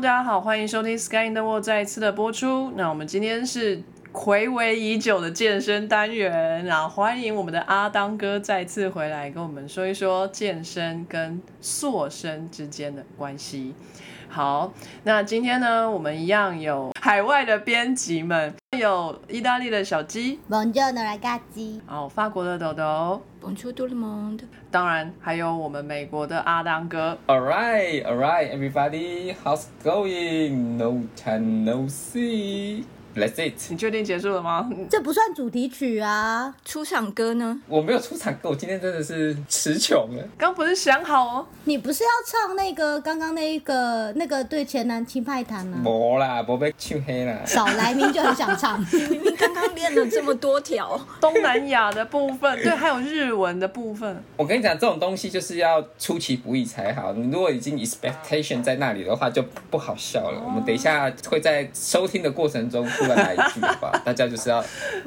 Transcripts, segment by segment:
大家好，欢迎收听《Sky in the World》再一次的播出。那我们今天是暌违已久的健身单元，然后欢迎我们的阿当哥再次回来跟我们说一说健身跟塑身之间的关系。好，那今天呢，我们一样有海外的编辑们，有意大利的小鸡，Buongiorno ragazzi，哦，法国的豆豆，Bonjour tout le monde。当然还有我们美国的阿当哥。All right, all right, everybody, how's going? No time no see. That's it. 你确定结束了吗？这不算主题曲啊，出场歌呢？我没有出场歌，我今天真的是词穷了。刚不是想好哦？你不是要唱那个刚刚那一个那个对前男轻派谈吗？没啦，没被唱黑啦。少来明就很想唱，明明刚刚练了这么多条，东南亚的部分，对，还有日文的部分。我跟你讲，这种东西就是要出其不意才好。你如果已经 expectation 在那里的话，就不好笑了。我们等一下会在收听的过程中突然来一句的话，大家就是要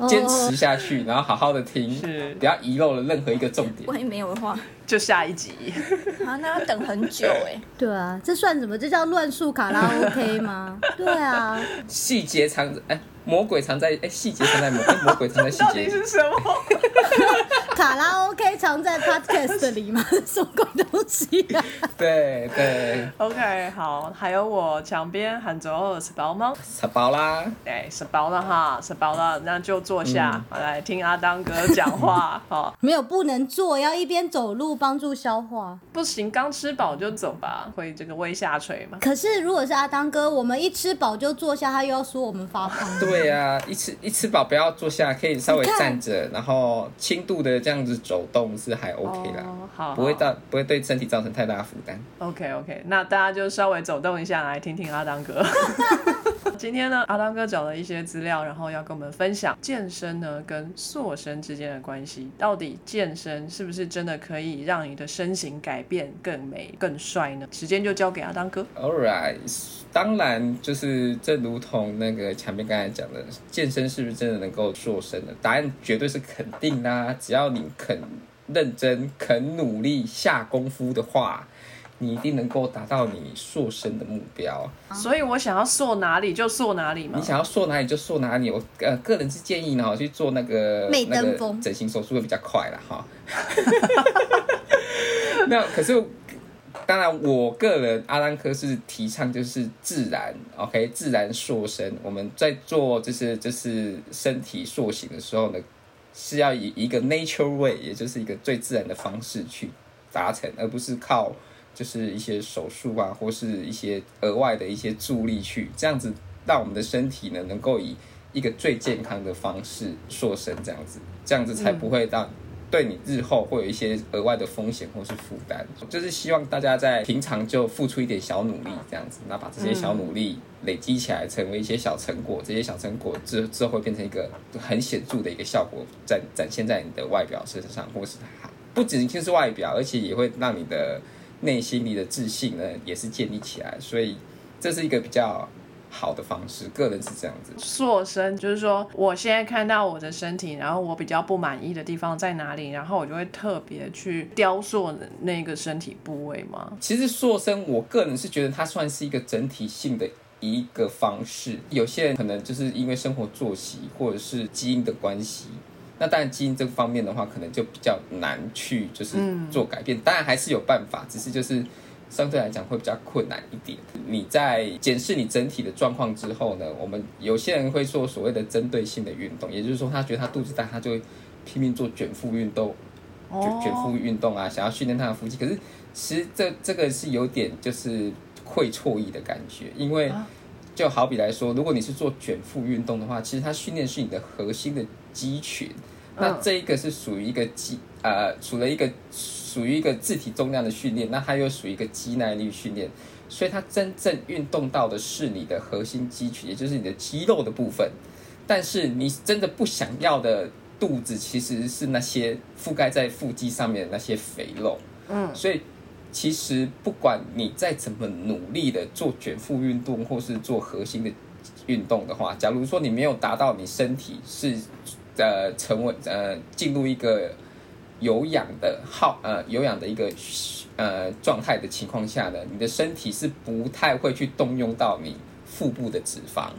坚持下去，然后好好的听，是不要遗漏了任何一个重点。万一没有的话，就下一集。啊，那要等很久哎。对啊，这算什么？这叫乱数卡拉 OK 吗？对啊，细节藏着，哎，魔鬼藏在，哎，细节藏在魔，哎，魔鬼藏在细 到底节。是什么？卡拉 OK 藏在 Podcast 里吗？什么鬼东西啊？对对，OK，好，还有我墙边喊着二十包吗？吃饱啦。哎，吃饱了哈，吃饱了，那就坐下，好来听阿当哥讲话。好，没有不能坐，要一边走路帮助消化。不行，刚吃饱就走吧，会这个胃下垂嘛？可是如果是阿当哥，我们一吃饱就坐下，他又要说我们发胖。对呀、一吃一吃饱不要坐下，可以稍微站着，然后轻度的这样子走动是还 OK 啦，哦好不会好到不会对身体造成太大的负担。OK OK，那大家就稍微走动一下，来听听阿当哥。今天呢，阿当哥找了一些资料，然后要跟我们分享健身呢跟塑身之间的关系。到底健身是不是真的可以让你的身形改变更美、更帅呢？时间就交给阿当哥。All right，当然就是正如同那个前面刚才讲的，健身是不是真的能够塑身的？答案绝对是肯定啦、只要你肯认真、肯努力下功夫的话，你一定能够达到你塑身的目标。所以我想要塑哪里就塑哪里嘛你。想要塑哪里就塑哪里。我呃个人是建议呢，去做那个媚那个登峰整形手术会比较快啦哈。那可是当然，我个人阿兰科是提倡就是自然，OK，自然塑身。我们在做就是就是身体塑形的时候呢，是要以一个 nature way，也就是一个最自然的方式去达成，而不是靠就是一些手术啊，或是一些额外的一些助力去这样子，让我们的身体呢能够以一个最健康的方式塑身，这样子，这样子才不会让。对你日后会有一些额外的风险或是负担，就是希望大家在平常就付出一点小努力，这样子，那把这些小努力累积起来，成为一些小成果，这些小成果之之后会变成一个很显著的一个效果，展展现在你的外表身上，或是不仅仅是外表，而且也会让你的内心里的自信呢也是建立起来，所以这是一个比较好的方式，个人是这样子。塑身就是说，我现在看到我的身体，然后我比较不满意的地方在哪里，然后我就会特别去雕塑那个身体部位吗？其实塑身，我个人是觉得它算是一个整体性的一个方式。有些人可能就是因为生活作息或者是基因的关系，那当然基因这方面的话，可能就比较难去就是做改变。当然还是有办法，只是就是相对来讲会比较困难一点。你在检视你整体的状况之后呢，我们有些人会做所谓的针对性的运动，也就是说，他觉得他肚子大，他就会拼命做卷腹运动。卷卷腹运动啊，想要训练他的腹肌，可是其实这这个是有点就是会错意的感觉，因为就好比来说，如果你是做卷腹运动的话，其实它训练是你的核心的肌群，那这一个是属于一个肌呃，除了一个属于一个自体重量的训练，那它又属于一个肌耐力训练，所以它真正运动到的是你的核心肌群，也就是你的肌肉的部分。但是你真的不想要的肚子，其实是那些覆盖在腹肌上面的那些肥肉。嗯，所以其实不管你再怎么努力的做卷腹运动，或是做核心的运动的话，假如说你没有达到你身体是呃成为呃进入一个有氧的耗呃有氧的一个呃状态的情况下呢，你的身体是不太会去动用到你腹部的脂肪，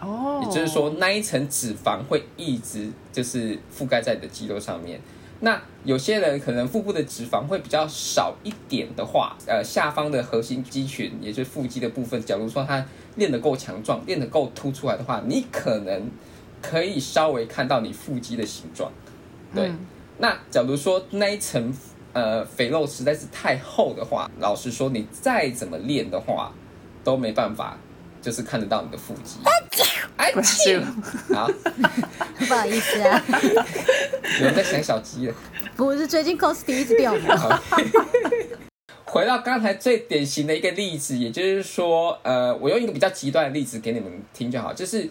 哦，也就是说那一层脂肪会一直就是覆盖在你的肌肉上面。那有些人可能腹部的脂肪会比较少一点的话，呃，下方的核心肌群，也就是腹肌的部分，假如说它练得够强壮，练得够凸出来的话，你可能可以稍微看到你腹肌的形状。对，嗯。那假如说那一层呃肥肉实在是太厚的话，老实说，你再怎么练的话，都没办法，就是看得到你的腹肌。哎，不是好，不好意思啊，有人在想小鸡了。不是最近 cos 一直掉毛，好。回到刚才最典型的一个例子，也就是说，呃，我用一个比较极端的例子给你们听就好，就是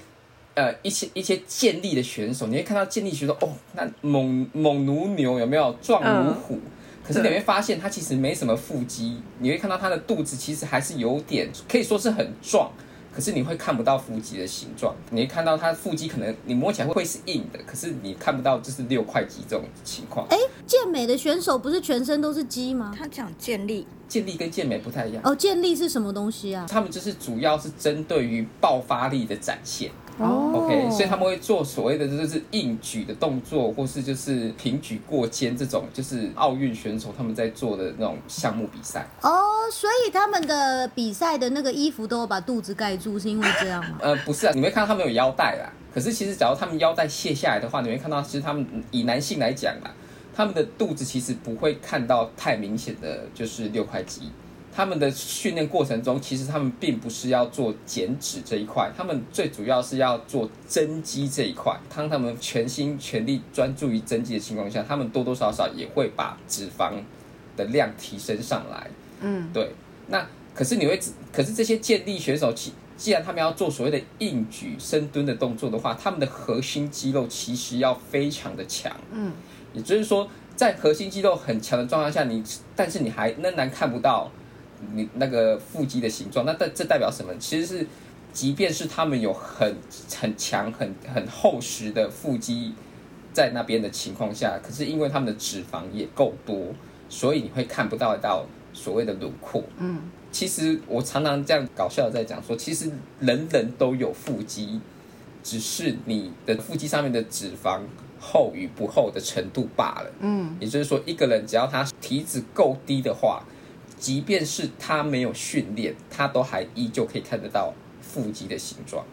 呃一些一些健力的选手，你会看到健力选手哦，那猛猛如牛有没有壮如虎？可是你会发现他其实没什么腹肌，你会看到他的肚子其实还是有点，可以说是很壮。可是你会看不到腹肌的形状，你会看到他腹肌可能你摸起来会是硬的，可是你看不到就是六块肌这种情况。哎，健美的选手不是全身都是肌吗？他讲健力，健力跟健美不太一样。哦，健力是什么东西啊？他们就是主要是针对于爆发力的展现、哦 o k 所以他们会做所谓的就是硬举的动作，或是就是平举过肩这种，就是奥运选手他们在做的那种项目比赛。哦，所以他们的比赛的那个衣服都有把肚子盖住，是因为这样吗？呃，不是啊，你会看到他们有腰带啦。可是其实，只要他们腰带卸下来的话，你会看到，其实他们以男性来讲啦，他们的肚子其实不会看到太明显的就是六块肌。他们的训练过程中，其实他们并不是要做减脂这一块，他们最主要是要做增肌这一块。当他们全心全力专注于增肌的情况下，他们多多少少也会把脂肪的量提升上来。嗯，对，那可是你会，可是这些健力选手，其既然他们要做所谓的硬举、深蹲的动作的话，他们的核心肌肉其实要非常的强。嗯，也就是说，在核心肌肉很强的状况下，你但是你还仍然看不到你那个腹肌的形状，那这这代表什么？其实是，即便是他们有很很强、很很厚实的腹肌在那边的情况下，可是因为他们的脂肪也够多，所以你会看不到到所谓的轮廓。嗯，其实我常常这样搞笑的在讲说，其实人人都有腹肌，只是你的腹肌上面的脂肪厚与不厚的程度罢了。嗯，也就是说，一个人只要他体脂够低的话，即便是他没有训练，他都还依旧可以看得到腹肌的形状。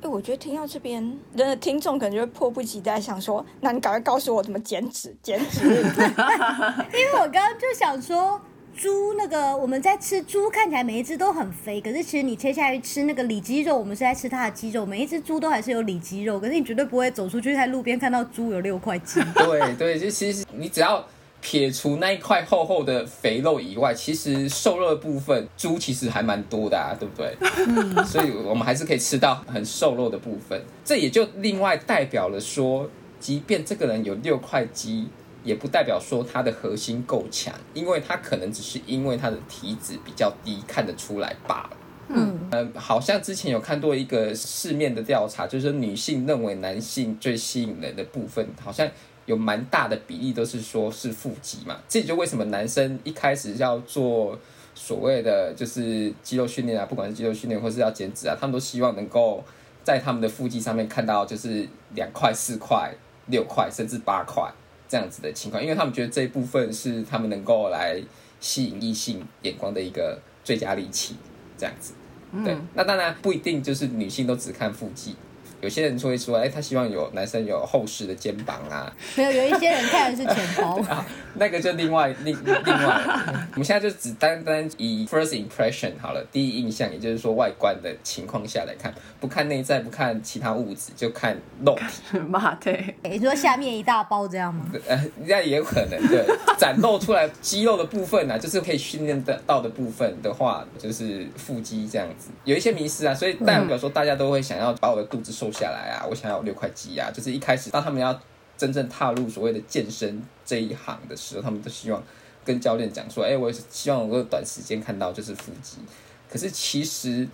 哎，我觉得听到这边，人的听众可能就会迫不及待想说，那你赶快告诉我怎么减脂，减脂。因为我刚刚就想说，猪那个我们在吃猪，看起来每一只都很肥，可是其实你切下去吃那个里脊肉，我们是在吃它的肌肉，每一只猪都还是有里脊肉，可是你绝对不会走出去在路边看到猪有六块肌。对对，就其实你只要撇除那一块厚厚的肥肉以外，其实瘦肉的部分，猪其实还蛮多的啊，对不对？所以我们还是可以吃到很瘦肉的部分。这也就另外代表了说，即便这个人有六块肌，也不代表说他的核心够强，因为他可能只是因为他的体脂比较低，看得出来罢了。嗯，呃，好像之前有看过一个市面的调查，就是说女性认为男性最吸引人的部分，好像有蛮大的比例都是说是腹肌嘛。这也就为什么男生一开始要做所谓的就是肌肉训练啊，不管是肌肉训练或是要减脂啊，他们都希望能够在他们的腹肌上面看到就是两块、四块、六块，甚至八块这样子的情况，因为他们觉得这一部分是他们能够来吸引异性眼光的一个最佳利器，这样子。对，那当然不一定就是女性都只看腹肌，有些人就会说，哎，他希望有男生有厚实的肩膀啊，没有，有一些人看的是钱包。那个就另外另另外，我们现在就只单单以 first impression 好了，第一印象，也就是说外观的情况下来看，不看内在，不看其他物质，就看肉体，嘛对，你说下面一大包这样吗？呃，那也有可能对，展露出来肌肉的部分呢、就是可以训练的到的部分的话，就是腹肌这样子，有一些迷失啊，所以代表说大家都会想要把我的肚子瘦下来啊，我想要六块肌啊，就是一开始当他们要真正踏入所谓的健身这一行的时候，他们都希望跟教练讲说，哎、我是希望能够短时间看到就是腹肌。可是其实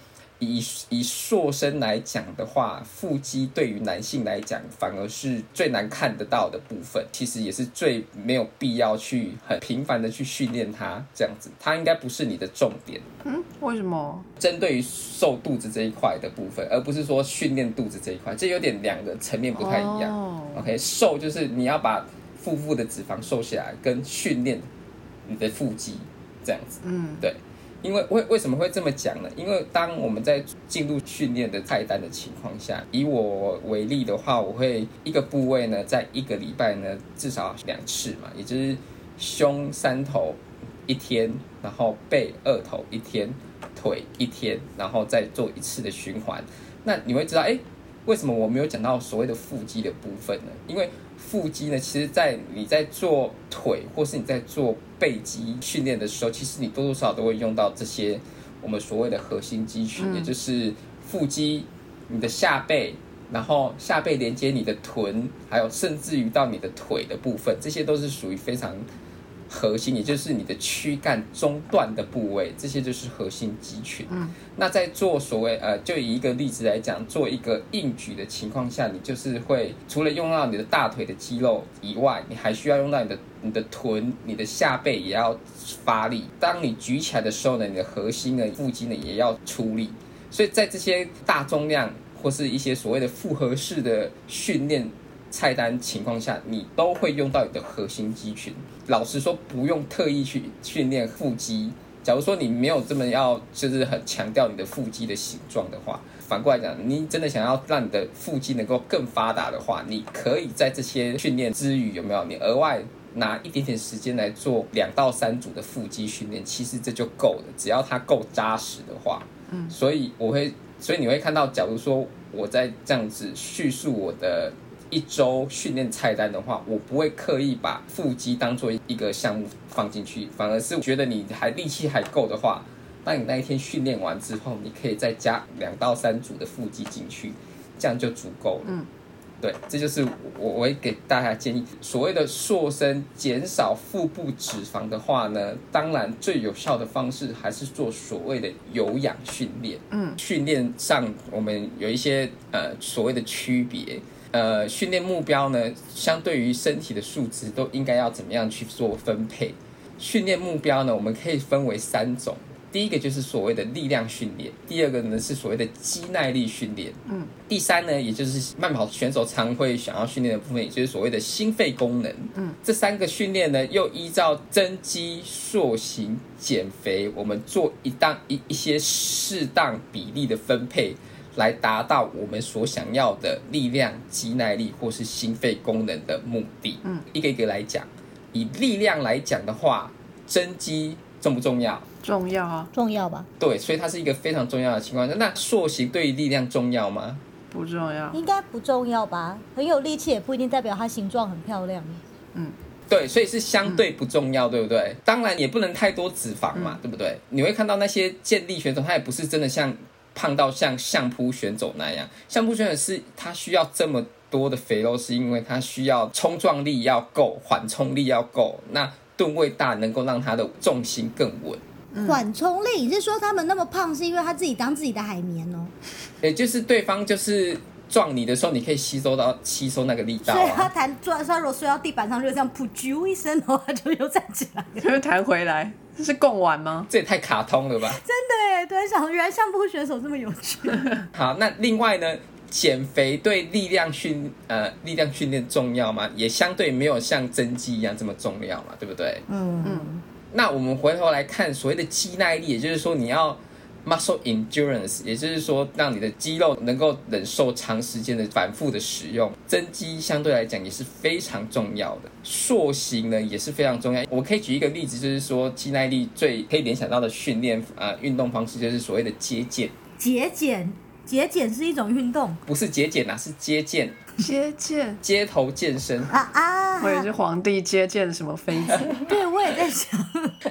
以以塑身来讲的话，腹肌对于男性来讲，反而是最难看得到的部分，其实也是最没有必要去很频繁的去训练它，这样子，它应该不是你的重点。嗯，为什么？针对于瘦肚子这一块的部分，而不是说训练肚子这一块，这有点两个层面不太一样。哦 OK，瘦就是你要把腹部的脂肪瘦下来，跟训练你的腹肌这样子。嗯，对，因为为为什么会这么讲呢？因为当我们在进入训练的菜单的情况下，以我为例的话，我会一个部位呢，在一个礼拜呢至少两次嘛，也就是胸三头一天，然后背二头一天，腿一天，然后再做一次的循环。那你会知道，哎，为什么我没有讲到所谓的腹肌的部分呢？因为腹肌呢，其实在你在做腿或是你在做背肌训练的时候，其实你多多少少都会用到这些我们所谓的核心肌群，嗯。也就是腹肌、你的下背，然后下背连接你的臀，还有甚至于到你的腿的部分，这些都是属于非常核心，也就是你的躯干中段的部位，这些就是核心肌群。嗯，那在做所谓呃，就以一个例子来讲，做一个硬举的情况下，你就是会除了用到你的大腿的肌肉以外，你还需要用到你的你的臀、你的下背也要发力。当你举起来的时候呢，你的核心呢、腹肌呢也要出力。所以在这些大重量或是一些所谓的复合式的训练菜单情况下，你都会用到你的核心肌群。老实说，不用特意去训练腹肌。假如说你没有这么要，就是很强调你的腹肌的形状的话，反过来讲，你真的想要让你的腹肌能够更发达的话，你可以在这些训练之余，有没有你额外拿一点点时间来做两到三组的腹肌训练？其实这就够了，只要它够扎实的话。嗯所以我会，所以你会看到，假如说我在这样子叙述我的一周训练菜单的话，我不会刻意把腹肌当做一个项目放进去，反而是觉得你还力气还够的话，当你那一天训练完之后，你可以再加两到三组的腹肌进去，这样就足够了。嗯。对，这就是我我会给大家建议，所谓的塑身减少腹部脂肪的话呢，当然最有效的方式还是做所谓的有氧训练。嗯，训练上我们有一些呃所谓的区别。呃，训练目标呢，相对于身体的数值都应该要怎么样去做分配？训练目标呢，我们可以分为三种。第一个就是所谓的力量训练，第二个呢是所谓的肌耐力训练，嗯，第三呢，也就是慢跑选手常会想要训练的部分，也就是所谓的心肺功能，嗯，这三个训练呢，又依照增肌、塑形、减肥，我们做一当一一些适当比例的分配，来达到我们所想要的力量、肌耐力或是心肺功能的目的。嗯，一个一个来讲，以力量来讲的话，增肌重不重要？重要啊，重要吧？对，所以它是一个非常重要的情况。那塑形对于力量重要吗？不重要。应该不重要吧？很有力气也不一定代表它形状很漂亮。嗯对，所以是相对不重要，对不对？当然也不能太多脂肪嘛，对不对？你会看到那些健力选手，他也不是真的像胖到像相扑选手那样。相扑选手是他需要这么多的肥肉，是因为他需要冲撞力要够，缓冲力要够，那吨位大，能够让他的重心更稳。缓冲力，你是说他们那么胖是因为他自己当自己的海绵哦？也就是对方就是撞你的时候，你可以吸收到吸收那个力道所以他啊。弹撞，他如果摔到地板上，就这样噗啾一声，然后他就又站起来了。就会弹回来，这是共玩吗？这也太卡通了吧！真的耶，突然想，原来相扑选手这么有趣。好，那另外呢，减肥对力量训呃力量训练重要吗？也相对没有像增肌一样这么重要嘛，对不对？嗯嗯那我们回头来看所谓的肌耐力，也就是说你要 muscle endurance，也就是说让你的肌肉能够忍受长时间的反复的使用。增肌相对来讲也是非常重要的，塑形呢也是非常重要。我可以举一个例子，就是说肌耐力最可以联想到的训练呃运动方式，就是所谓的节俭，节俭，节俭是一种运动不是节俭啊，是接见，接见，街头健身。啊啊！我也是皇帝接见什么妃子，对，我也在想，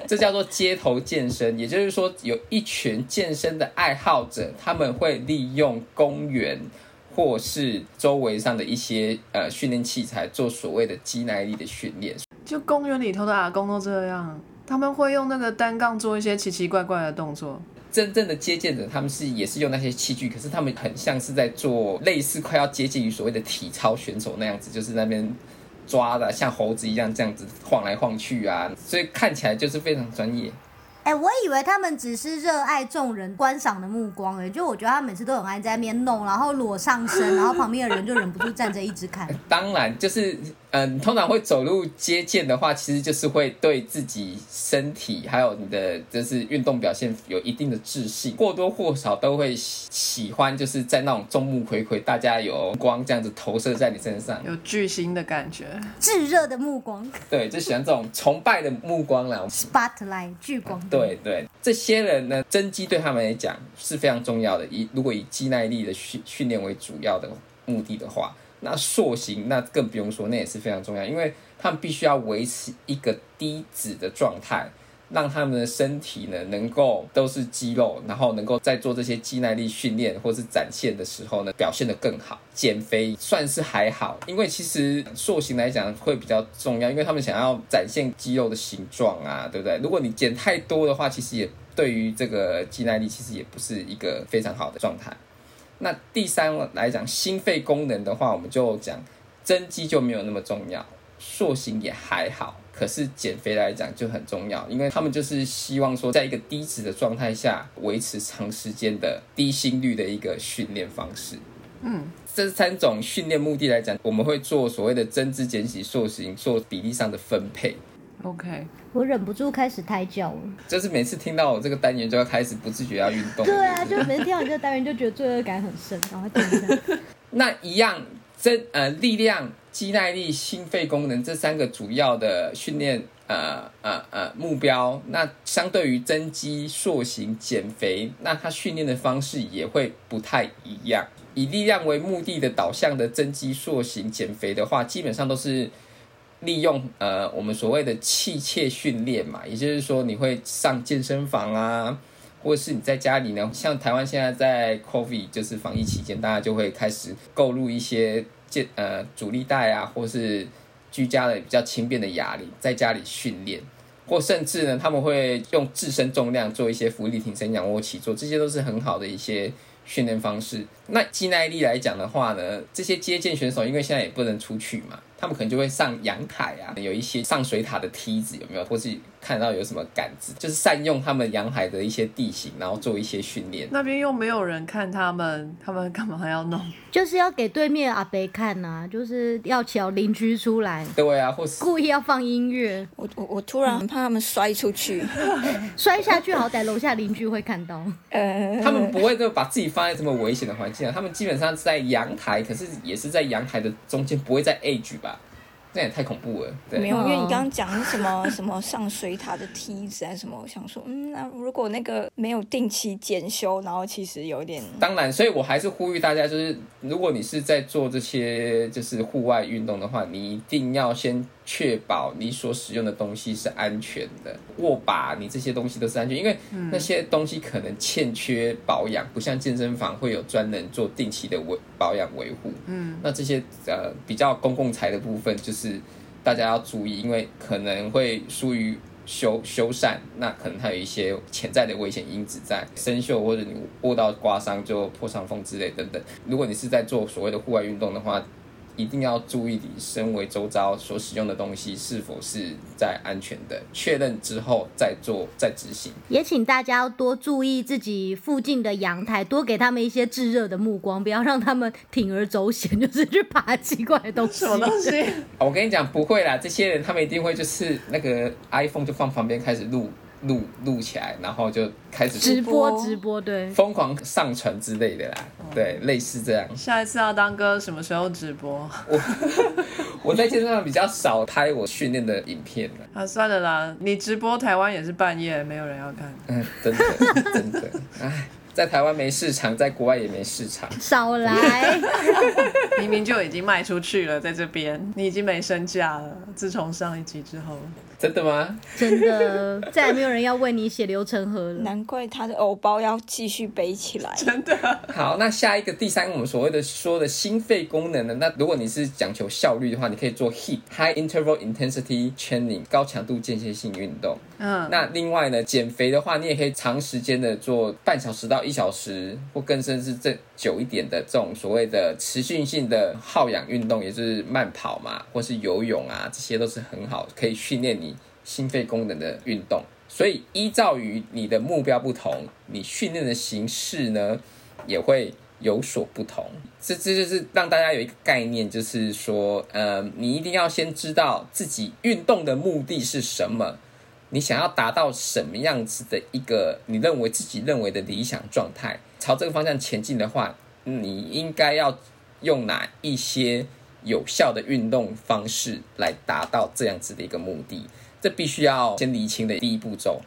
这叫做街头健身，也就是说，有一群健身的爱好者，他们会利用公园或是周围上的一些呃训练器材，做所谓的肌耐力的训练。就公园里头的阿公都这样，他们会用那个单杠做一些奇奇怪怪的动作。真正的接见者，他们是也是用那些器具，可是他们很像是在做类似快要接近于所谓的体操选手那样子，就是那边抓的像猴子一样这样子晃来晃去啊，所以看起来就是非常专业。哎、我以为他们只是热爱众人观赏的目光、哎，就我觉得他每次都很爱在那边弄，然后裸上身，然后旁边的人就忍不住站着一直看。当然，就是嗯，通常会走路接见的话，其实就是会对自己身体还有你的就是运动表现有一定的自信，或多或少都会喜喜欢，就是在那种众目睽睽，大家有光这样子投射在你身上，有巨星的感觉。炙热的目光对，就喜欢这种崇拜的目光啦。，spotlight 聚光灯。对对，这些人呢，增肌对他们来讲是非常重要的。以如果以肌耐力的训训练为主要的目的的话，那塑形那更不用说，那也是非常重要，因为他们必须要维持一个低脂的状态，让他们的身体呢能够都是肌肉，然后能够在做这些肌耐力训练或是展现的时候呢，表现得更好。减肥算是还好，因为其实塑形来讲会比较重要，因为他们想要展现肌肉的形状啊，对不对？如果你减太多的话，其实也对于这个肌耐力其实也不是一个非常好的状态。那第三来讲，心肺功能的话，我们就讲增肌就没有那么重要，塑形也还好。可是减肥来讲就很重要，因为他们就是希望说，在一个低脂的状态下，维持长时间的低心率的一个训练方式。嗯，这三种训练目的来讲，我们会做所谓的增脂、减脂、塑形，做比例上的分配。OK，我忍不住开始胎教了。就是每次听到我这个单元，就要开始不自觉要运动。对啊，就每次听到你这个单元就觉得罪恶感很深，然后停一下。那一样增呃力量、肌耐力、心肺功能这三个主要的训练呃呃呃目标，那相对于增肌、塑形、减肥，那它训练的方式也会不太一样。以力量为目的的导向的增肌、塑形、减肥的话，基本上都是利用呃我们所谓的器械训练嘛，也就是说你会上健身房啊，或者是你在家里呢，像台湾现在在 COVID 就是防疫期间，大家就会开始购入一些健呃阻力带啊，或是居家的比较轻便的哑铃，在家里训练，或甚至呢他们会用自身重量做一些浮力挺身、仰卧起坐，这些都是很好的一些训练方式。那肌耐力来讲的话呢，这些接健选手因为现在也不能出去嘛，他们可能就会上阳台啊，有一些上水塔的梯子有没有，或是看到有什么杆子，就是善用他们阳台的一些地形，然后做一些训练。那边又没有人看他们，他们干嘛要弄？就是要给对面阿伯看呐、就是要请邻居出来，对啊，或是故意要放音乐，我我我突然很怕他们摔出去，摔下去好歹楼下邻居会看到。呃，他们不会就把自己放在这么危险的环境啊，他们基本上是在阳台，可是也是在阳台的中间，不会在 edge 吧？这样也太恐怖了。对，没有，因为你哦刚刚讲什么什么上水塔的梯子啊什么，我想说，嗯，那如果那个没有定期检修，然后其实有点，当然，所以我还是呼吁大家，就是如果你是在做这些就是户外运动的话，你一定要先确保你所使用的东西是安全的，握把你这些东西都是安全，因为那些东西可能欠缺保养，不像健身房会有专人做定期的维保养维护。嗯，那这些呃比较公共财的部分，就是大家要注意，因为可能会疏于修修缮，那可能它有一些潜在的危险因子在生锈，或者你握到刮伤就破伤风之类等等。如果你是在做所谓的户外运动的话，一定要注意你身为周遭所使用的东西是否是在安全的，确认之后再做再执行。也请大家要多注意自己附近的阳台，多给他们一些炙热的目光，不要让他们铤而走险，就是去爬奇怪的东西。什么东西？我跟你讲，不会啦，这些人他们一定会就是那个 iPhone 就放旁边开始录录录起来，然后就开始直播播直播，对，疯狂上传之类的啦，对，类似这样。下一次要当哥什么时候直播？我 我在健身上比较少拍我训练的影片了，啊，算了啦，你直播台湾也是半夜，没有人要看。嗯，真的 真的，唉，在台湾没市场，在国外也没市场。少来。明明就已经卖出去了，在这边你已经没身价了。自从上一集之后，真的吗？真的，再也没有人要为你写流程河了。难怪他的偶包要继续背起来。真的。好，那下一个第三个我们所谓的说的心肺功能呢？那如果你是讲求效率的话，你可以做 HIIT High Interval Intensity Training 高强度间歇性运动。嗯，那另外呢，减肥的话，你也可以长时间的做半小时到一小时，或更甚至这久一点的这种所谓的持续性的耗氧运动，也就是慢跑嘛，或是游泳啊，这些都是很好可以训练你心肺功能的运动。所以依照于你的目标不同，你训练的形式呢也会有所不同。这这就是让大家有一个概念，就是说，呃，你一定要先知道自己运动的目的是什么。你想要达到什么样子的一个你认为自己认为的理想状态，朝这个方向前进的话，你应该要用哪一些有效的运动方式来达到这样子的一个目的？这必须要先厘清的第一步骤。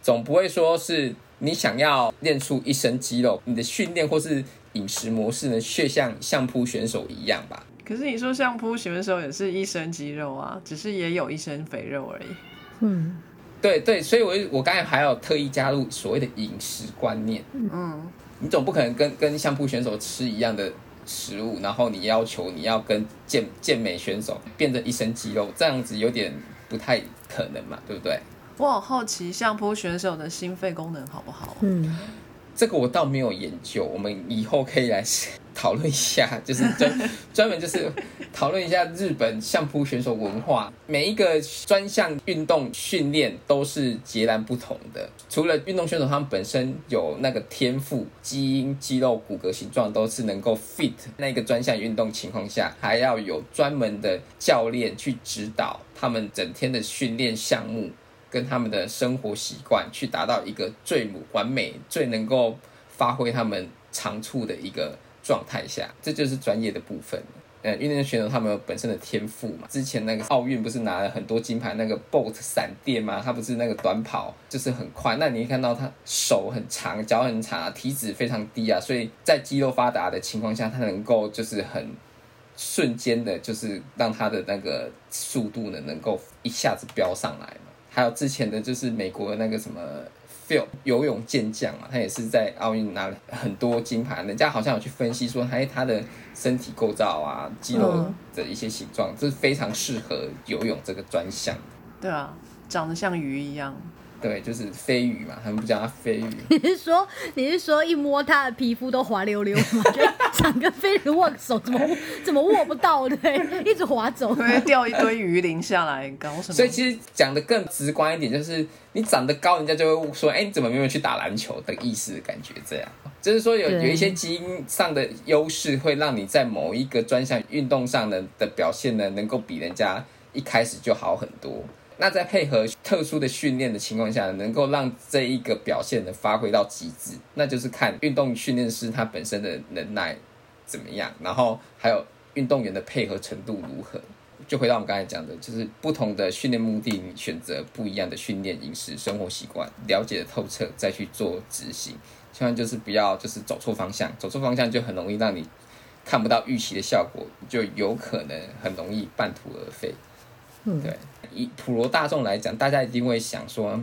总不会说是你想要练出一身肌肉，你的训练或是饮食模式呢，却像相扑选手一样吧？可是你说相扑选手也是一身肌肉啊，只是也有一身肥肉而已。嗯，对对，所以我我刚才还有特意加入所谓的饮食观念。嗯，你总不可能跟跟相扑选手吃一样的食物，然后你要求你要跟健健美选手变成一身肌肉，这样子有点不太可能嘛，对不对？我好好奇相扑选手的心肺功能好不好？嗯，这个我倒没有研究，我们以后可以来讨论一下，就是 专专门就是讨论一下日本相扑选手文化。每一个专项运动训练都是截然不同的，除了运动选手他们本身有那个天赋、基因、肌肉、骨骼形状都是能够 fit 那个专项运动情况下，还要有专门的教练去指导他们整天的训练项目。跟他们的生活习惯去达到一个最完美、最能够发挥他们长处的一个状态下，这就是专业的部分。呃，运动选手他们有本身的天赋嘛。之前那个奥运不是拿了很多金牌，那个 Bolt 闪电嘛，他不是那个短跑就是很快。那你看到他手很长，脚很长，体脂非常低啊，所以在肌肉发达的情况下，他能够就是很瞬间的，就是让他的那个速度呢，能够一下子飙上来嘛。还有之前的就是美国的那个什么 Phil 游泳健将嘛，他也是在奥运拿了很多金牌，人家好像有去分析说，哎，他的身体构造啊、肌肉的一些形状，这是非常适合游泳这个专项。对啊，长得像鱼一样。对，就是飞鱼嘛，他们不叫它飞鱼。你是说你是说一摸它的皮肤都滑溜溜吗？就长跟飞鱼握手，怎么怎么握不到的，一直滑走，会掉一堆鱼鳞下来，搞什么？所以其实讲的更直观一点，就是你长得高，人家就会说，哎，你怎么没有去打篮球的意思的感觉？这样，就是说有有一些基因上的优势，会让你在某一个专项运动上呢的表现呢，能够比人家一开始就好很多。那在配合特殊的训练的情况下，能够让这一个表现能发挥到极致，那就是看运动训练师他本身的能耐怎么样，然后还有运动员的配合程度如何。就回到我们刚才讲的，就是不同的训练目的，你选择不一样的训练、饮食、生活习惯，了解的透彻，再去做执行。千万就是不要就是走错方向，走错方向就很容易让你看不到预期的效果，就有可能很容易半途而废。对，以普罗大众来讲，大家一定会想说，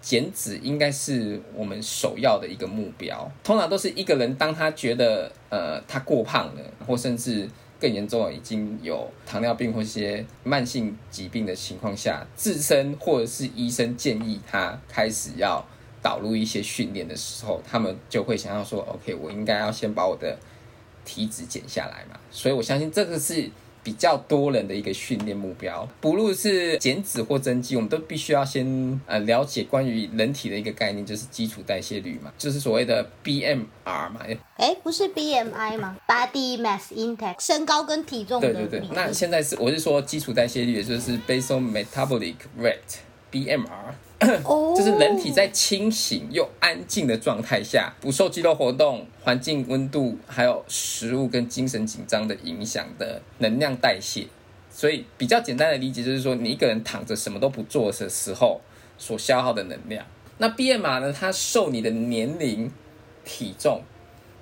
减脂应该是我们首要的一个目标。通常都是一个人，当他觉得呃他过胖了，或甚至更严重已经有糖尿病或一些慢性疾病的情况下，自身或者是医生建议他开始要导入一些训练的时候，他们就会想要说，OK，我应该要先把我的体脂减下来嘛。所以我相信这个是。比较多人的一个训练目标，不论是减脂或增肌，我们都必须要先呃了解关于人体的一个概念，就是基础代谢率嘛，就是所谓的 BMR 嘛。哎，不是 BMI 吗？Body Mass Index，身高跟体重的。对对对，那现在是我是说基础代谢率，也就是 Basal Metabolic Rate，BMR。就是人体在清醒又安静的状态下，不受肌肉活动、环境温度、还有食物跟精神紧张的影响的能量代谢。所以比较简单的理解就是说，你一个人躺着什么都不做的时候所消耗的能量。那 BMR 呢？它受你的年龄、体重、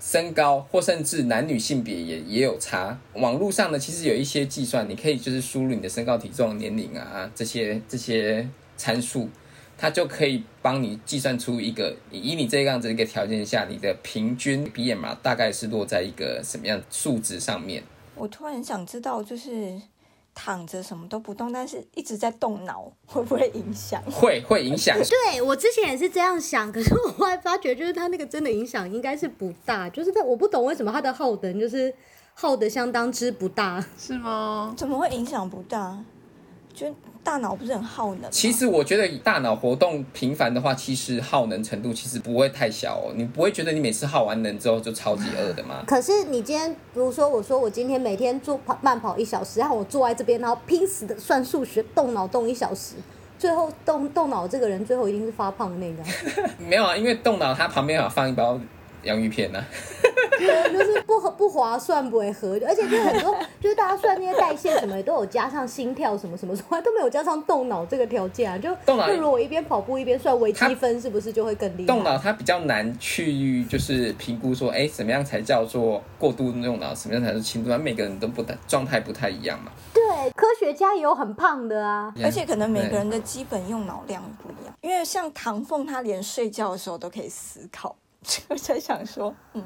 身高或甚至男女性别也也有差。网络上呢，其实有一些计算，你可以就是输入你的身高、体重、年龄啊这些这些参数，它就可以帮你计算出一个以你这样子一个条件下，你的平均 BMR 大概是落在一个什么样数值上面。我突然想知道，就是躺着什么都不动，但是一直在动脑，会不会影响？会会影响。对我之前也是这样想，可是我后来发觉，就是它那个真的影响应该是不大，就是它我不懂为什么它的耗能就是耗的相当之不大。是吗？怎么会影响不大？就大脑不是很耗能？其实我觉得大脑活动频繁的话，其实耗能程度其实不会太小哦。你不会觉得你每次耗完能之后就超级饿的吗？可是你今天，比如说我说我今天每天做跑慢跑一小时，然后我坐在这边，然后拼死的算数学，动脑动一小时，最后动动脑这个人最后一定是发胖的那个啊，没有啊，因为动脑他旁边有放一包洋芋片呢、啊。就是不合不划算不会合，而且就是很多就是大家算那些代谢什么也都有加上心跳什么什么，从来都没有加上动脑这个条件啊。就动脑就如果我一边跑步一边算微积分，是不是就会更厉害？动脑它比较难去就是评估说，哎，怎么样才叫做过度用脑，什么样才是轻度？每个人都不太状态不太一样嘛。对，科学家也有很胖的啊。而且可能每个人的基本用脑量不一样，因为像唐凤，他连睡觉的时候都可以思考。我在想说，嗯，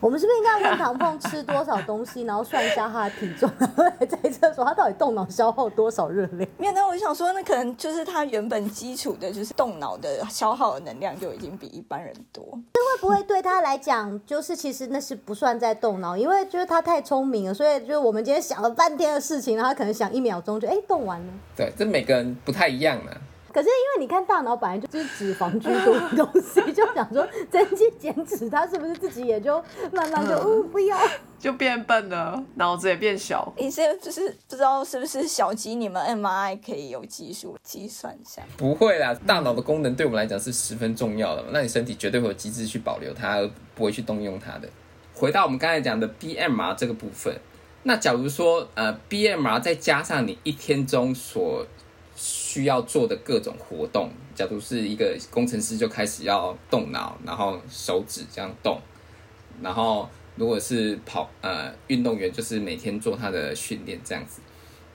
我们是不是应该问唐凤吃多少东西，然后算一下他的体重，然后来在厕所他到底动脑消耗多少热量？没有，那我想说，那可能就是他原本基础的，就是动脑的消耗的能量就已经比一般人多。这会不会对他来讲，就是其实那是不算在动脑，因为就是他太聪明了，所以就是我们今天想了半天的事情，然后他可能想一秒钟就哎动完了。对，这每个人不太一样嘛。可是因为你看大脑本来就是脂肪居多的东西，就想说增肌减脂，它是不是自己也就慢慢就嗯不要，就变笨了，脑子也变小。你是就是不知道是不是小鸡，你们 MRI 可以有技术计算一下？不会啦，大脑的功能对我们来讲是十分重要的嘛，那你身体绝对会有机制去保留它，而不会去动用它的。回到我们刚才讲的 BMR 这个部分，那假如说呃 BMR 再加上你一天中所需要做的各种活动，假如是一个工程师就开始要动脑，然后手指这样动，然后如果是跑呃运动员，就是每天做他的训练这样子，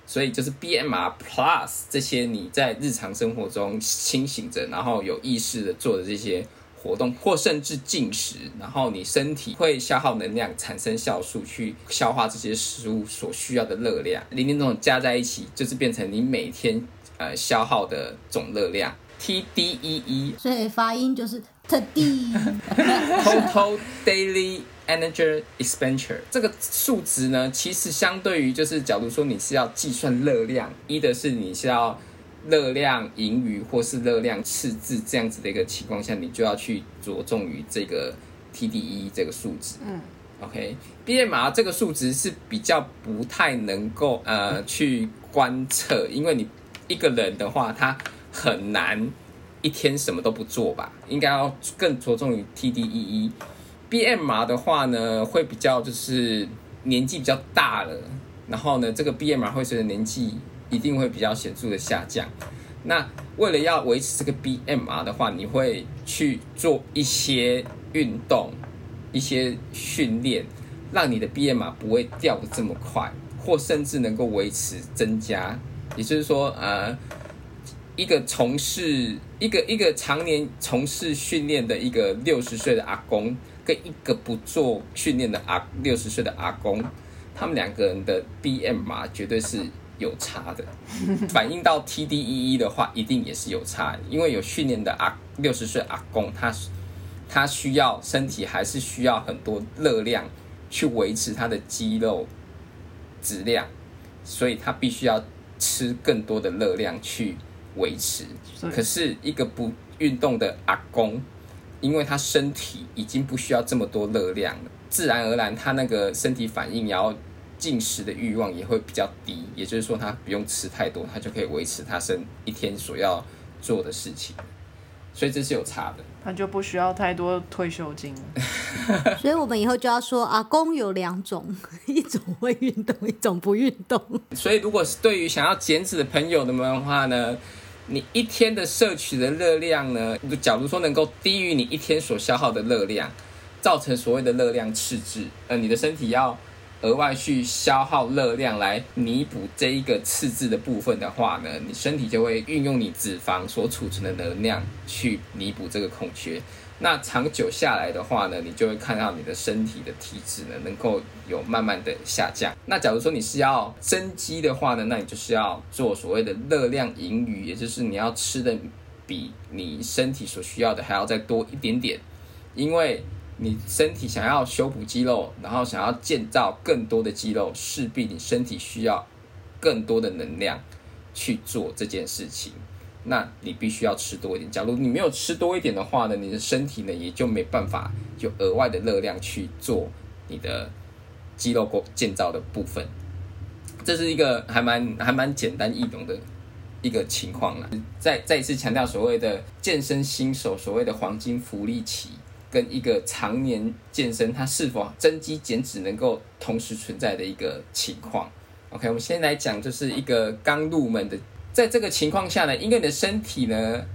所以就是 BMR Plus 这些你在日常生活中清醒着，然后有意识的做的这些活动，或甚至进食，然后你身体会消耗能量，产生酵素去消化这些食物所需要的热量，零零总总加在一起，就是变成你每天呃消耗的总热量 TDEE 所以发音就是特地。Total Daily Energy Expenditure 这个数值呢，其实相对于就是，假如说你是要计算热量，一的是你是要热量盈余或是热量赤字这样子的一个情况下，你就要去着重于这个 TDE 这个数值。嗯，OK，BMR 这个数值是比较不太能够呃去观测，因为你一个人的话，他很难一天什么都不做吧，应该要更着重于 TDEE。BMR 的话呢，会比较就是年纪比较大了，然后呢，这个 BMR 会随着年纪一定会比较显著的下降。那为了要维持这个 BMR 的话，你会去做一些运动、一些训练，让你的 BMR 不会掉的这么快，或甚至能够维持增加。也就是说，呃，一个从事一个一个常年从事训练的一个六十岁的阿公，跟一个不做训练的阿六十岁的阿公，他们两个人的 BMR 绝对是有差的。反映到 TDEE 的话，一定也是有差，因为有训练的阿六十岁阿公，他他需要身体还是需要很多热量去维持他的肌肉质量，所以他必须要吃更多的热量去维持。可是一个不运动的阿公，因为他身体已经不需要这么多热量了，自然而然他那个身体反应，然后进食的欲望也会比较低。也就是说，他不用吃太多，他就可以维持他身一天所要做的事情。所以这是有差的。他就不需要太多退休金了。所以我们以后就要说，阿公有两种，一种会运动，一种不运动。所以，如果是对于想要减脂的朋友们的话呢，你一天的摄取的热量呢，假如说能够低于你一天所消耗的热量，造成所谓的热量赤字，呃，你的身体要额外去消耗热量来弥补这一个赤字的部分的话呢，你身体就会运用你脂肪所储存的能量去弥补这个空缺。那长久下来的话呢，你就会看到你的身体的体脂呢能够有慢慢的下降。那假如说你是要增肌的话呢，那你就是要做所谓的热量盈余，也就是你要吃的比你身体所需要的还要再多一点点，因为你身体想要修补肌肉，然后想要建造更多的肌肉，势必你身体需要更多的能量去做这件事情。那你必须要吃多一点。假如你没有吃多一点的话呢，你的身体呢也就没办法有额外的热量去做你的肌肉构建造的部分。这是一个还蛮还蛮简单易懂的一个情况了。再再一次强调，所谓的健身新手，所谓的黄金福利期，跟一个常年健身，它是否增肌减脂能够同时存在的一个情况。OK，我们先来讲，就是一个刚入门的。在这个情况下呢，因为你的身体呢，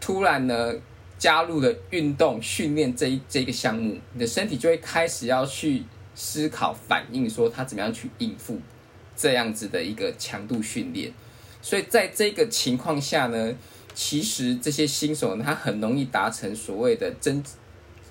突然呢加入了运动训练这一这个项目，你的身体就会开始要去思考反应，说它怎么样去应付这样子的一个强度训练。所以在这个情况下呢，其实这些新手呢，他很容易达成所谓的增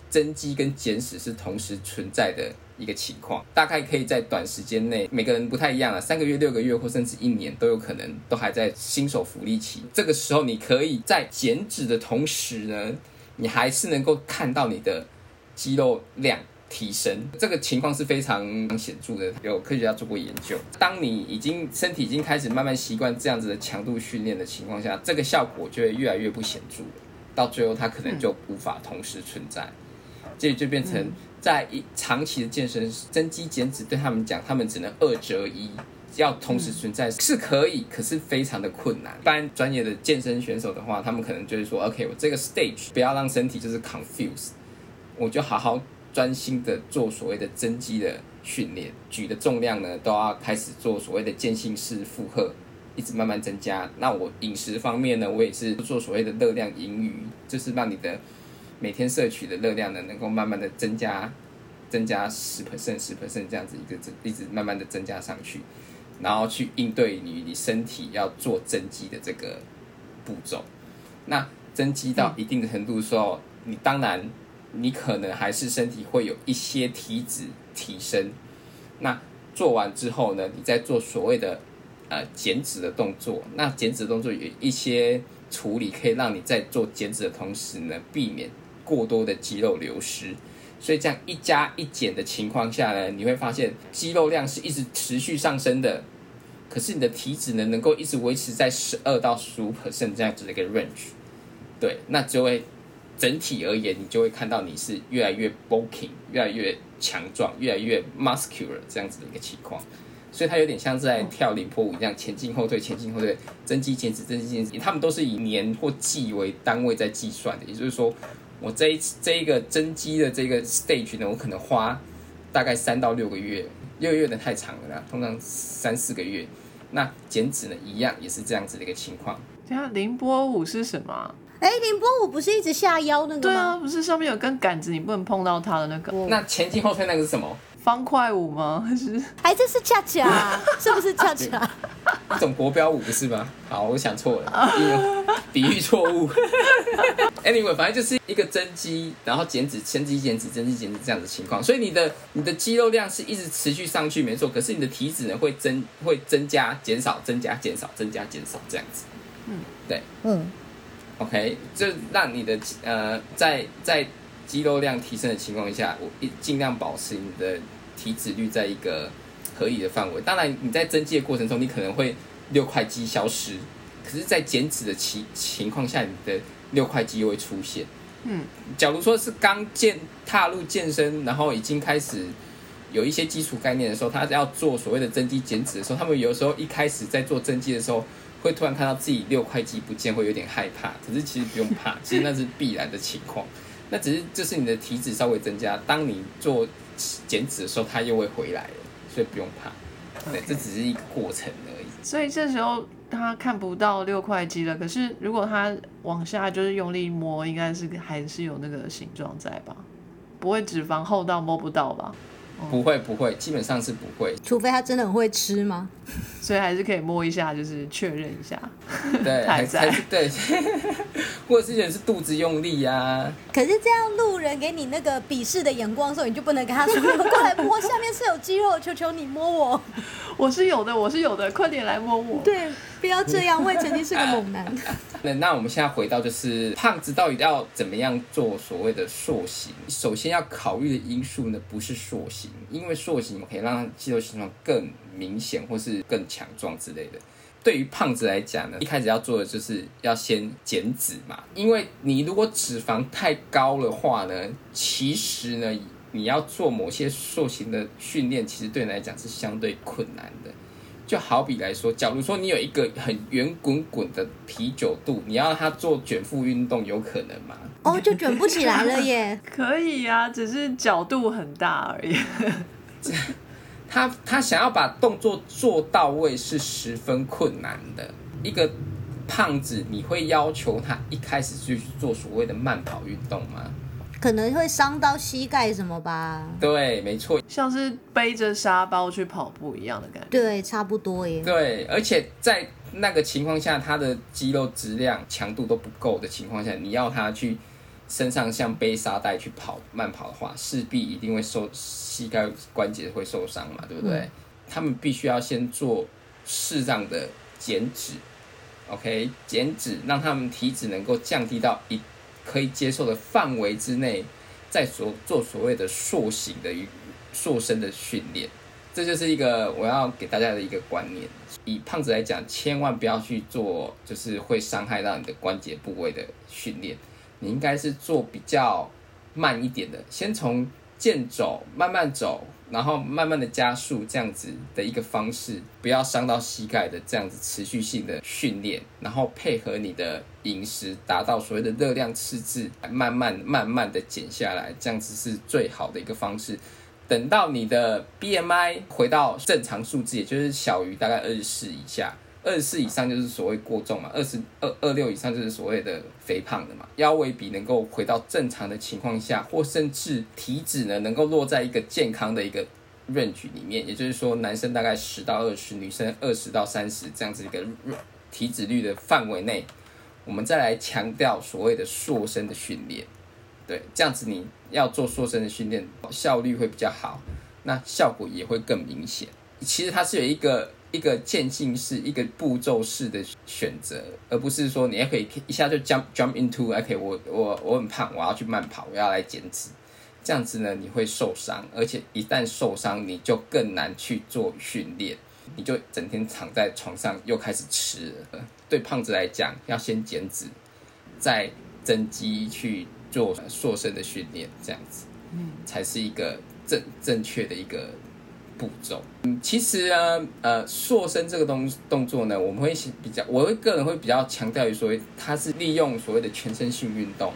增肌跟减脂是同时存在的。一个情况，大概可以在短时间内，每个人不太一样啊，三个月、六个月或甚至一年都有可能，都还在新手福利期。这个时候，你可以在减脂的同时呢，你还是能够看到你的肌肉量提升。这个情况是非常显著的，有科学家做过研究。当你已经身体已经开始慢慢习惯这样子的强度训练的情况下，这个效果就会越来越不显著。到最后，它可能就无法同时存在，这就变成。在一长期的健身增肌减脂对他们讲，他们只能二择一，要同时存在是可以，可是非常的困难。一般专业的健身选手的话，他们可能就是说，OK，我这个 stage 不要让身体就是 confuse，我就好好专心的做所谓的增肌的训练，举的重量呢都要开始做所谓的间性式负荷，一直慢慢增加。那我饮食方面呢，我也是做所谓的热量盈余，就是让你的。每天摄取的热量呢，能够慢慢的增加，增加十 percent 十 percent 这样子一个增，一直慢慢的增加上去，然后去应对你你身体要做增肌的这个步骤。那增肌到一定的程度的时候，你当然你可能还是身体会有一些体脂提升。那做完之后呢，你再做所谓的呃减脂的动作。那减脂动作有一些处理，可以让你在做减脂的同时呢，避免。过多的肌肉流失，所以这样一加一减的情况下呢，你会发现肌肉量是一直持续上升的，可是你的体脂呢能够一直维持在十二到十五 percent 这样子的一个 range，对，那就会整体而言，你就会看到你是越来越 bulking，越来越强壮，越来越 muscular 这样子的一个情况，所以它有点像是在跳凌波舞一样，前进后退，前进后退，增肌减脂，增肌减脂，他们都是以年或季为单位在计算的，也就是说。我这一次这一个增肌的这个 stage 呢，我可能花大概三到六个月，六个月的太长了啦，通常三四个月。那减脂呢，一样也是这样子的一个情况。等下凌波舞是什么？哎，凌波舞不是一直下腰那个吗？对啊，不是上面有根杆子，你不能碰到它的那个。那前进后退那个是什么？方块舞吗？还是？还这是恰恰？是不是恰恰？一种国标舞不是吗？好，我想错了，比喻错误。Anyway，反正就是一个增肌，然后减脂，增肌减脂，增肌减脂这样的情况。所以你的你的肌肉量是一直持续上去，没错。可是你的体脂呢会增会增加减少增加减少增加减少这样子。嗯，对，嗯，OK，就让你的呃在在肌肉量提升的情况下，我一尽量保持你的。体脂率在一个合理的范围，当然你在增肌的过程中，你可能会六块肌消失，可是，在减脂的情情况下，你的六块肌又会出现。嗯，假如说是刚健踏入健身，然后已经开始有一些基础概念的时候，他要做所谓的增肌减脂的时候，他们有时候一开始在做增肌的时候，会突然看到自己六块肌不见，会有点害怕。可是其实不用怕，其实那是必然的情况。那只是就是你的体脂稍微增加，当你做。减脂的时候，它又会回来了，所以不用怕。对，这只是一个过程而已。所以这时候他看不到六块肌了，可是如果他往下就是用力摸，应该是还是有那个形状在吧？不会脂肪厚到摸不到吧？不会不会，基本上是不会。除非他真的很会吃吗？所以还是可以摸一下，就是确认一下。对，还还在是对，或者是人是肚子用力啊，可是这样路人给你那个鄙视的眼光的时候，你就不能跟他说：“ 过来摸，下面是有肌肉，求求你摸我。我是有的，我是有的，快点来摸我”。对，不要这样，我也曾经是个猛男。那 那我们现在回到就是胖子到底要怎么样做所谓的塑形？首先要考虑的因素呢，不是塑形，因为塑形可以让肌肉形状更明显或是更强壮之类的。对于胖子来讲呢，一开始要做的就是要先减脂嘛，因为你如果脂肪太高的话呢，其实呢，你要做某些塑形的训练，其实对你来讲是相对困难的。就好比来说，假如说你有一个很圆滚滚的啤酒肚，你要让它做卷腹运动，有可能吗？哦，就卷不起来了耶。可以啊、只是角度很大而已。他他想要把动作做到位是十分困难的。一个胖子，你会要求他一开始就去做所谓的慢跑运动吗？可能会伤到膝盖什么吧？对，没错，像是背着沙包去跑步一样的感觉。对，差不多耶。对，而且在那个情况下，他的肌肉质量、强度都不够的情况下，你要他去身上像背沙袋去跑慢跑的话，势必一定会受膝盖关节会受伤嘛，对不对？他们必须要先做适当的减脂，OK，减脂让他们体脂能够降低到一可以接受的范围之内，再所做所谓的塑形的塑身的训练。这就是一个我要给大家的一个观念。以胖子来讲，千万不要去做就是会伤害到你的关节部位的训练。你应该是做比较慢一点的，先从健走慢慢走，然后慢慢的加速这样子的一个方式，不要伤到膝盖的这样子持续性的训练，然后配合你的饮食，达到所谓的热量赤字，慢慢慢慢的减下来，这样子是最好的一个方式。等到你的 BMI 回到正常数字，也就是小于大概二十四以下，二十四以上就是所谓过重嘛，二十二二六以上就是所谓的肥胖的嘛。腰围比能够回到正常的情况下，或甚至体脂呢能够落在一个健康的一个 range 里面，也就是说男生大概十到二十，女生二十到三十这样子一个体脂率的范围内，我们再来强调所谓的塑身的训练。对，这样子你要做塑身的训练，效率会比较好，那效果也会更明显。其实它是有一个一个渐进式、一个步骤式的选择，而不是说你也可以一下就 jump jump into OK，我我我很胖，我要去慢跑，我要来减脂。这样子呢，你会受伤，而且一旦受伤，你就更难去做训练，你就整天躺在床上又开始吃了。对胖子来讲，要先减脂，再增肌去做塑身的训练，这样子，嗯才是一个正正确的一个步骤。嗯，其实呢，呃，塑身这个动动作呢，我们会比较，我会个人会比较强调于所谓，它是利用所谓的全身性运动，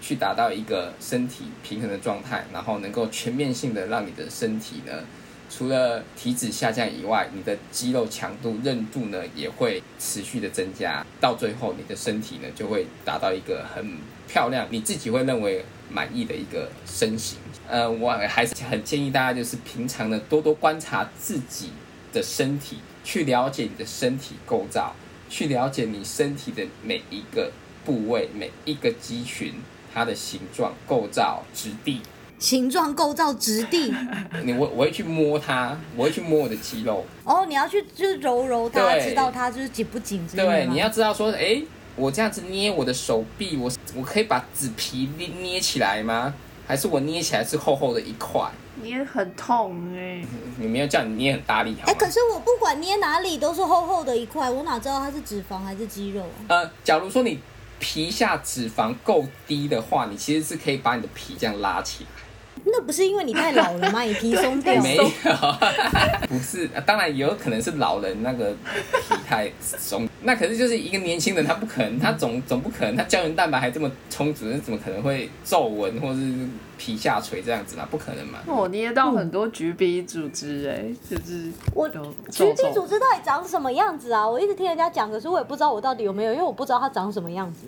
去达到一个身体平衡的状态，然后能够全面性的让你的身体呢，除了体脂下降以外，你的肌肉强度、韧度呢也会持续的增加，到最后你的身体呢就会达到一个很漂亮，你自己会认为满意的一个身形。呃，我还是很建议大家就是平常呢多多观察自己的身体，去了解你的身体构造，去了解你身体的每一个部位、每一个肌群。它的形状、构造、质地，形状、构造、质地。你我我会去摸它，我会去摸我的肌肉。哦，你要去就是揉揉它，知道它就是紧不紧之类的对，你要知道说，哎，我这样子捏我的手臂，我我可以把纸皮捏捏起来吗？还是我捏起来是厚厚的一块？捏很痛哎、你没有叫你捏很大力，好哎、吗？可是我不管捏哪里都是厚厚的一块，我哪知道它是脂肪还是肌肉啊？呃，假如说你皮下脂肪够低的话，你其实是可以把你的皮这样拉起来。那不是因为你太老了吗？你皮松掉。没有，不是，当然也有可能是老人那个皮太松，那可是就是一个年轻人，他不可能，他总总不可能，他胶原蛋白还这么充足，那怎么可能会皱纹或是皮下垂这样子嘛？不可能嘛？我捏到很多橘皮组织哎、就是我有橘皮组织到底长什么样子啊？我一直听人家讲，可是我也不知道我到底有没有，因为我不知道它长什么样子。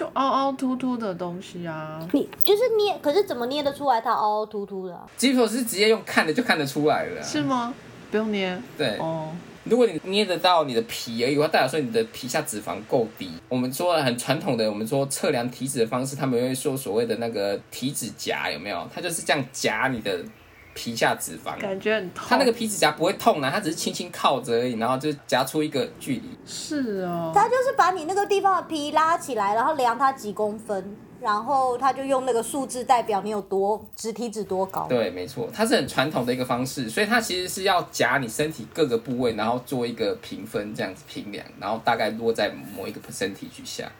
就凹凹凸凸的东西啊。你就是捏，可是怎么捏得出来它凹凹凸凸的啊、鸡皮头是直接用看的就看得出来了啊、是吗？不用捏。对，哦，如果你捏得到你的皮而已的话，代表说你的皮下脂肪够低。我们说很传统的，我们说测量体脂的方式，他们会说所谓的那个体脂夹，有没有？它就是这样夹你的皮下脂肪。感觉很痛。它那个皮脂夹不会痛啊，它只是轻轻靠着而已，然后就夹出一个距离。是哦，它就是把你那个地方的皮拉起来，然后量它几公分，然后它就用那个数字代表你有多脂体脂多高。对，没错，它是很传统的一个方式，所以它其实是要夹你身体各个部位，然后做一个评分，这样子评量，然后大概落在某一个 percentage 下。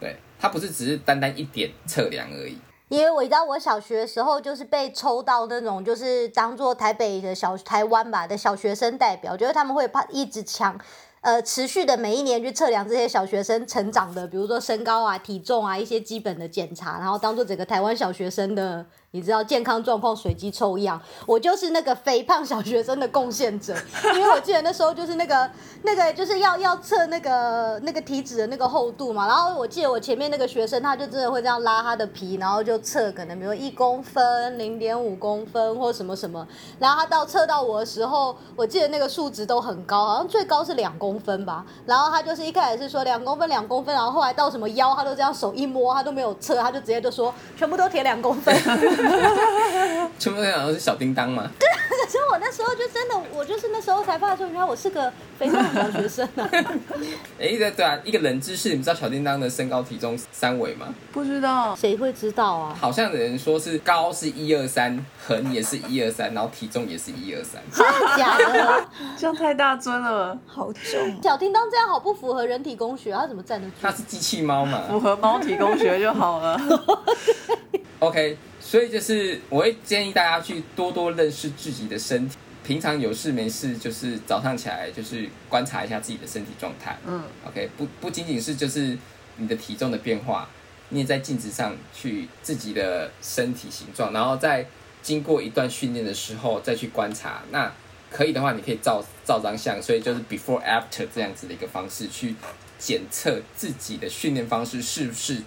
对，它不是只是单单一点测量而已。因为我知道我小学的时候就是被抽到那种，就是当做台北的小台湾吧的小学生代表，就是他们会怕一直抢。呃，持续的每一年去测量这些小学生成长的，比如说身高啊、体重啊一些基本的检查，然后当做整个台湾小学生的，你知道健康状况随机抽样。我就是那个肥胖小学生的贡献者，因为我记得那时候就是那个那个就是要要测那个那个体脂的那个厚度嘛，然后我记得我前面那个学生他就真的会这样拉他的皮，然后就测可能比如一公分、零点五公分或什么什么，然后他到测到我的时候，我记得那个数值都很高，好像最高是两公分吧。然后他就是一开始是说两公分两公分，然后后来到什么腰，他都这样手一摸，他都没有测，他就直接就说全部都填两公分。全部都讲的是小叮当嘛？可是我那时候就真的，我就是那时候才发现说，原来我是个肥胖的小学生啊。哎，对对啊，一个冷知识，你们知道小叮当的身高体重三围吗？不知道。谁会知道啊？好像有人说是高是一二三，横也是一二三，然后体重也是一二三。真的假的？这样太大尊了，好重。小叮当这样好不符合人体工学，他怎么站得住？他是机器猫嘛符合猫体工学就好了。？OK，所以就是我会建议大家去多多认识自己的身体。平常有事没事，就是早上起来就是观察一下自己的身体状态。嗯，OK，不不仅仅是就是你的体重的变化，你也在镜子上去自己的身体形状，然后在经过一段训练的时候再去观察。那可以的话，你可以照照张相，所以就是 before after 这样子的一个方式去检测自己的训练方式是不是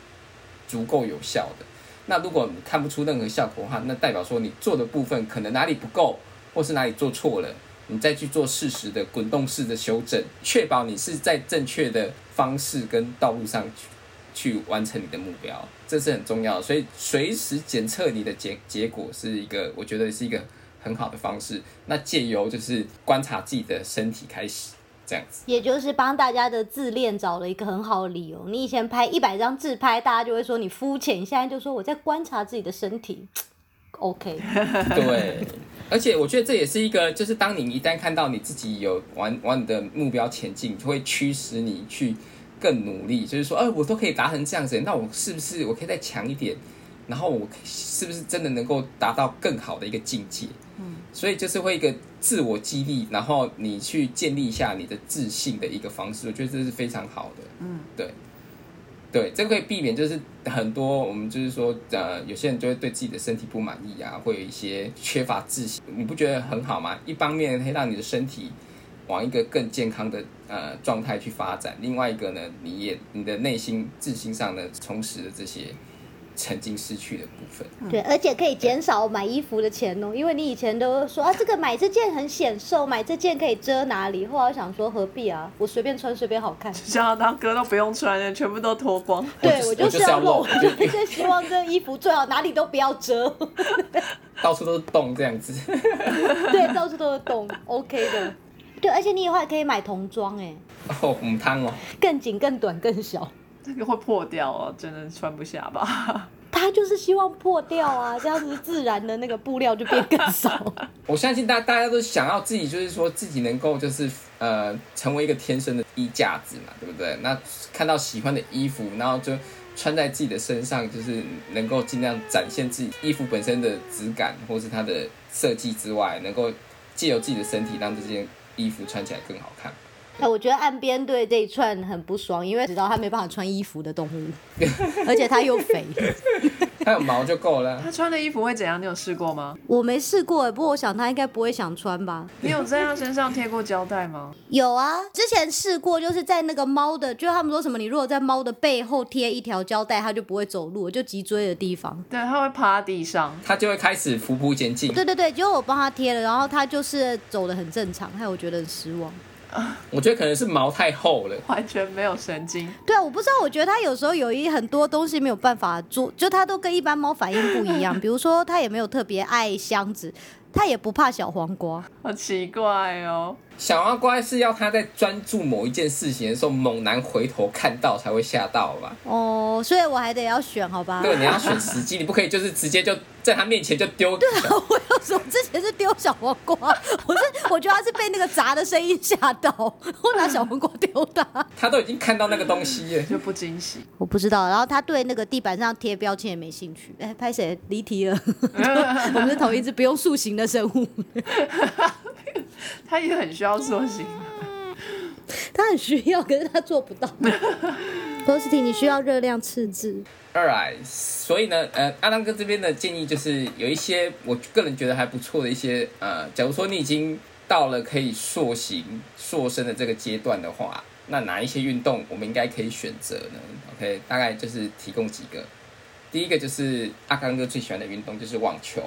足够有效的。那如果你看不出任何效果的话，那代表说你做的部分可能哪里不够，或是哪里做错了，你再去做适时的滚动式的修正，确保你是在正确的方式跟道路上去去完成你的目标，这是很重要的。所以随时检测你的结结果是一个，我觉得是一个很好的方式。那借由就是观察自己的身体开始，这样子。也就是帮大家的自恋找了一个很好的理由。你以前拍一百张自拍，大家就会说你肤浅，现在就说我在观察自己的身体。OK，对，而且我觉得这也是一个，就是当你一旦看到你自己有往往你的目标前进，就会驱使你去更努力。就是说，哎、我都可以达成这样子，那我是不是我可以再强一点？然后我是不是真的能够达到更好的一个境界？嗯，所以就是会一个自我激励，然后你去建立一下你的自信的一个方式，我觉得这是非常好的。嗯，对。对，这个可以避免，就是很多我们就是说，呃，有些人就会对自己的身体不满意啊，会有一些缺乏自信，你不觉得很好吗？一方面可以让你的身体往一个更健康的呃状态去发展，另外一个呢，你也你的内心自信上呢，充实了这些曾经失去的部分。对，而且可以减少买衣服的钱哦，因为你以前都说啊，这个买这件很显瘦，买这件可以遮哪里。后来我想说何必啊，我随便穿随便好看。像他当哥都不用穿了，全部都脱光。对我我就是要露，我就 就希望这衣服最好哪里都不要遮，到处都是洞这样子。对，到处都是洞，OK 的。对，而且你以后还可以买童装，哎，哦，母汤哦，更紧、更短、更小。这个会破掉哦，真的穿不下吧？他就是希望破掉啊，这样子自然的那个布料就变更少。我相信大大家都想要自己，就是说自己能够就是呃成为一个天生的衣架子嘛，对不对？那看到喜欢的衣服，然后就穿在自己的身上，就是能够尽量展现自己衣服本身的质感，或是它的设计之外，能够借由自己的身体让这件衣服穿起来更好看。哎，我觉得岸边对这一串很不爽，因为知道他没办法穿衣服的动物，而且他又肥。它有毛就够了。他穿的衣服会怎样？你有试过吗？我没试过欸，不过我想他应该不会想穿吧。你有在他身上贴过胶带吗？有啊，之前试过，就是在那个猫的，就他们说什么，你如果在猫的背后贴一条胶带，它就不会走路，就脊椎的地方。对，它会趴地上。它就会开始匍匐前进。对对对，结果我帮他贴了，然后他就是走的很正常，害我觉得很失望。我觉得可能是毛太厚了。完全没有神经，对啊，我不知道，我觉得它有时候有一很多东西没有办法做，就它都跟一般猫反应不一样。比如说，它也没有特别爱箱子，它也不怕小黄瓜。好奇怪哦。小黄瓜是要它在专注某一件事情的时候，猛然回头看到才会吓到吧？哦，所以我还得要选，好吧？对，你要选时机，你不可以就是直接就在他面前就丢。对啊我有时候之前是丢小黄瓜，我是我觉得他是被那个砸的声音吓到，我拿小黄瓜丢他。他都已经看到那个东西了。就不惊喜，我不知道，然后他对那个地板上贴标签也没兴趣。哎，拍谁离题了？我们是同一只不用塑形的生物，他也很需要塑形。他很需要，可是他做不到。你需要热量赤字。Alright，所以呢，呃，阿当哥这边的建议就是有一些我个人觉得还不错的一些，呃，假如说你已经到了可以塑形、塑身的这个阶段的话，那哪一些运动我们应该可以选择呢？OK，大概就是提供几个。第一个就是阿刚哥最喜欢的运动就是网球。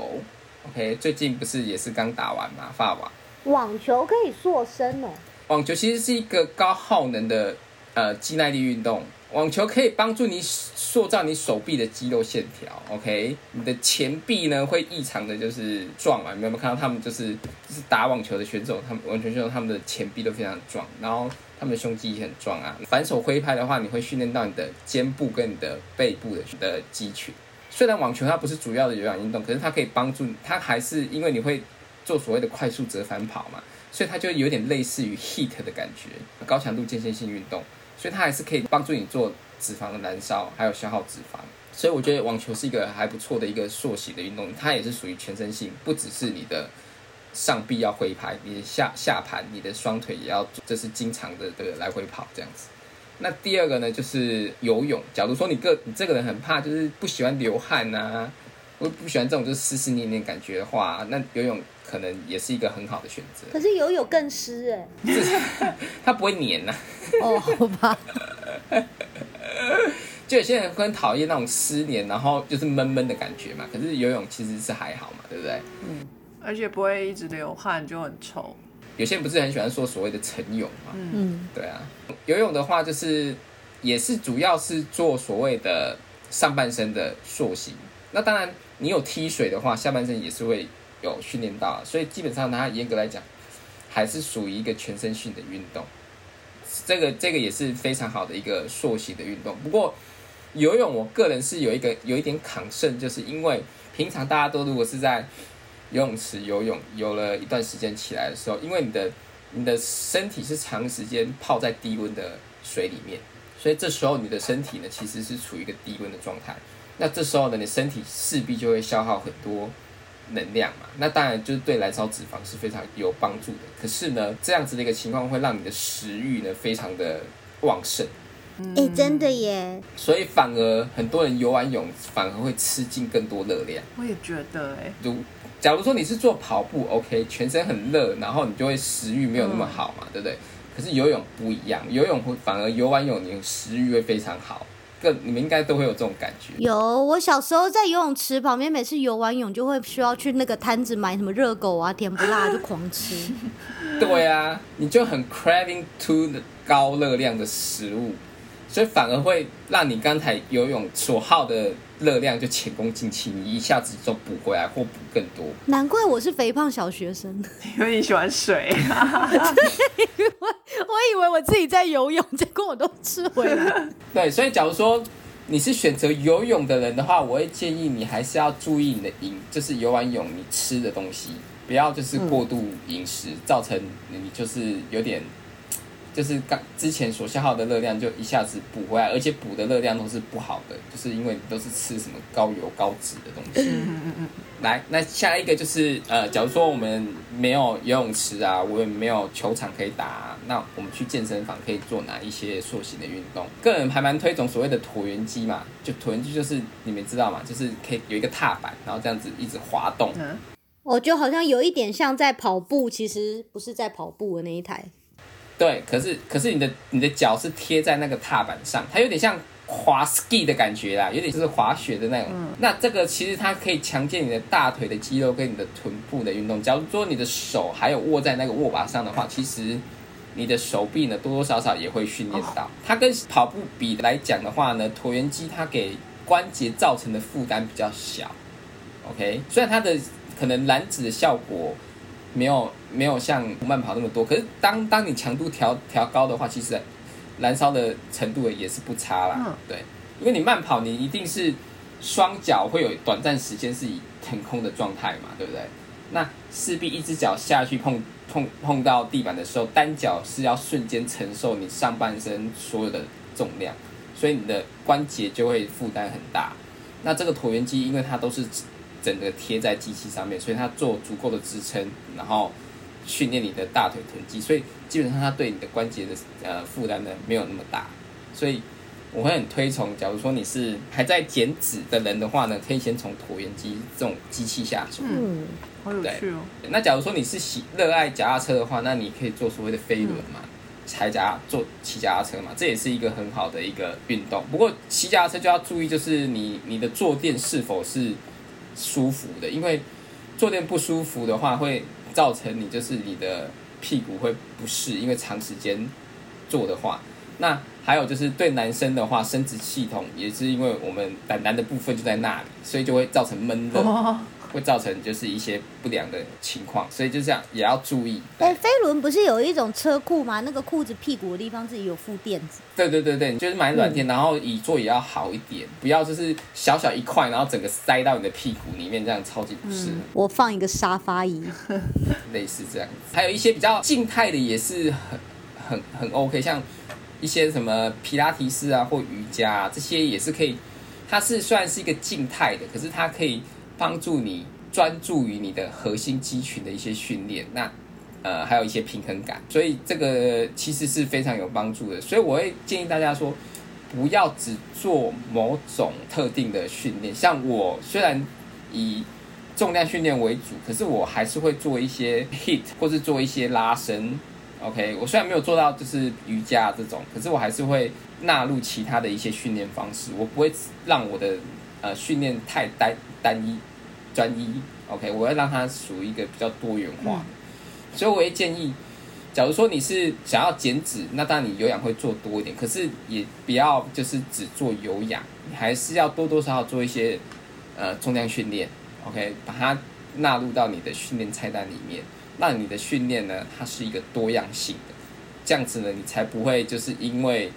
OK，最近不是也是刚打完嘛，发网。网球可以塑身哦。网球其实是一个高耗能的呃肌耐力运动。网球可以帮助你塑造你手臂的肌肉线条，OK？你的前臂呢会异常的就是壮嘛，你有没有看到他们就是就是打网球的选手，他们网球选手他们的前臂都非常壮，然后他们的胸肌也很壮啊。反手挥拍的话，你会训练到你的肩部跟你的背部的的肌群。虽然网球它不是主要的有氧运动，可是它可以帮助它还是因为你会做所谓的快速折返跑嘛，所以它就有点类似于 heat 的感觉，高强度间歇性运动。所以它还是可以帮助你做脂肪的燃烧，还有消耗脂肪。所以我觉得网球是一个还不错的一个塑形的运动，它也是属于全身性，不只是你的上臂要挥拍，你的下下盘、你的双腿也要，这是经常的这个来回跑这样子。那第二个呢，就是游泳。假如说你个你这个人很怕，就是不喜欢流汗呐、我不喜欢这种就是湿湿黏黏感觉的话，那游泳可能也是一个很好的选择。可是游泳更湿哎。它不会黏呐、哦，好吧。就有些人会很讨厌那种湿黏，然后就是闷闷的感觉嘛。可是游泳其实是还好嘛，对不对？而且不会一直流汗，就很臭。有些人不是很喜欢说所谓的晨泳嘛？嗯，对啊，游泳的话就是也是主要是做所谓的上半身的塑形。那当然，你有踢水的话，下半身也是会有训练到，所以基本上它严格来讲还是属于一个全身性的运动。这个这个也是非常好的一个塑形的运动。不过游泳，我个人是有一个有一点抗胜，就是因为平常大家都如果是在游泳池游泳，游了一段时间起来的时候，因为你的你的身体是长时间泡在低温的水里面，所以这时候你的身体呢其实是处于一个低温的状态。那这时候呢，你身体势必就会消耗很多能量嘛。那当然就是对燃烧脂肪是非常有帮助的。可是呢，这样子的一个情况会让你的食欲呢非常的旺盛，哎、真的耶。所以反而很多人游完泳反而会吃进更多热量。我也觉得、哎，如假如说你是做跑步，OK，全身很热，然后你就会食欲没有那么好嘛，对不对？可是游泳不一样，游泳会反而游完泳，你食欲会非常好，更你们应该都会有这种感觉。有，我小时候在游泳池旁边，每次游完泳就会需要去那个摊子买什么热狗啊、甜不辣就狂吃。对啊，你就很 craving to 的高热量的食物，所以反而会让你刚才游泳所耗的热量就前功尽弃，你一下子就补回来或补更多。难怪我是肥胖小学生，因为你喜欢水。我以为我自己在游泳，结果我都吃回来。对，所以假如说你是选择游泳的人的话，我会建议你还是要注意你的饮，就是游完泳你吃的东西，不要就是过度饮食，造成你就是有点。就是刚之前所消耗的热量就一下子补回来，而且补的热量都是不好的，就是因为你都是吃什么高油高脂的东西。嗯嗯嗯来，那下一个就是呃，假如说我们没有游泳池啊，我也没有球场可以打啊、那我们去健身房可以做哪一些塑形的运动？个人还蛮推崇所谓的椭圆机嘛，就椭圆机就是你们知道嘛，就是可以有一个踏板，然后这样子一直滑动。嗯，我觉得好像有一点像在跑步，其实不是在跑步的那一台。对，可是可是你的你的脚是贴在那个踏板上，它有点像滑 ski 的感觉啦，有点就是滑雪的那种。那这个其实它可以强健你的大腿的肌肉跟你的臀部的运动。假如说你的手还有握在那个握把上的话，其实你的手臂呢多多少少也会训练到。它跟跑步比来讲的话呢，椭圆机它给关节造成的负担比较小。OK，虽然它的可能燃脂的效果没有没有像慢跑那么多，可是当当你强度调调高的话，其实燃烧的程度也是不差啦。嗯对，因为你慢跑，你一定是双脚会有短暂时间是以腾空的状态嘛，对不对？那势必一只脚下去碰碰碰到地板的时候，单脚是要瞬间承受你上半身所有的重量，所以你的关节就会负担很大。那这个椭圆机，因为它都是整个贴在机器上面，所以它做足够的支撑，然后训练你的大腿臀肌，所以基本上它对你的关节的呃负担呢没有那么大，所以我会很推崇，假如说你是还在减脂的人的话呢，可以先从椭圆机这种机器下手。嗯，好有趣哦。那假如说你是喜热爱脚踏车的话，那你可以做所谓的飞轮嘛，踩脚做骑脚踏车嘛，这也是一个很好的一个运动。不过骑脚踏车就要注意，就是你你的坐垫是否是舒服的，因为坐垫不舒服的话，会造成你就是你的屁股会不适，因为长时间坐的话。那还有就是对男生的话，生殖系统也是因为我们男男的部分就在那里，所以就会造成闷热。会造成就是一些不良的情况，所以就这样也要注意。哎、飞轮不是有一种车库吗？那个裤子屁股的地方自己有附垫子。对对对对，就是买软垫，然后椅座也要好一点，不要就是小小一块，然后整个塞到你的屁股里面，这样超级不适合。我放一个沙发椅，类似这样子。还有一些比较静态的也是很很很 OK，像一些什么皮拉提斯啊或瑜伽啊，这些也是可以。它是虽然是一个静态的，可是它可以帮助你专注于你的核心肌群的一些训练。那呃，还有一些平衡感，所以这个其实是非常有帮助的。所以我会建议大家说，不要只做某种特定的训练。像我虽然以重量训练为主，可是我还是会做一些 hit 或是做一些拉伸。OK，我虽然没有做到就是瑜伽这种，可是我还是会纳入其他的一些训练方式。我不会让我的呃训练太单单一专一。OK，我要让它属于一个比较多元化的。所以我会建议，假如说你是想要减脂，那当然你有氧会做多一点，可是也不要就是只做有氧，你还是要多多少少做一些呃重量训练。OK，把它纳入到你的训练菜单里面，让你的训练呢，它是一个多样性的，这样子呢，你才不会就是因为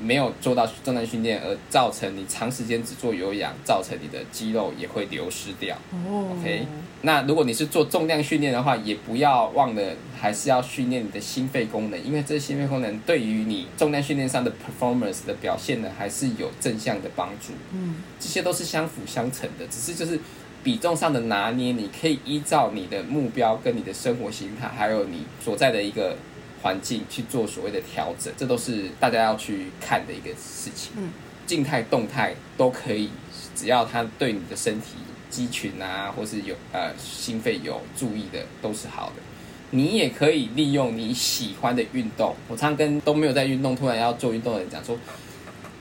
没有做到重量训练而造成你长时间只做有氧，造成你的肌肉也会流失掉。哦 OK，那如果你是做重量训练的话，也不要忘了还是要训练你的心肺功能，因为这心肺功能对于你重量训练上的 performance 的表现呢，还是有正向的帮助。嗯，这些都是相辅相成的，只是就是比重上的拿捏，你可以依照你的目标跟你的生活形态，还有你所在的一个环境去做所谓的调整，这都是大家要去看的一个事情。嗯，静态、动态都可以，只要它对你的身体肌群啊，或是有呃心肺有注意的，都是好的。你也可以利用你喜欢的运动。我常常跟都没有在运动，突然要做运动的人讲说，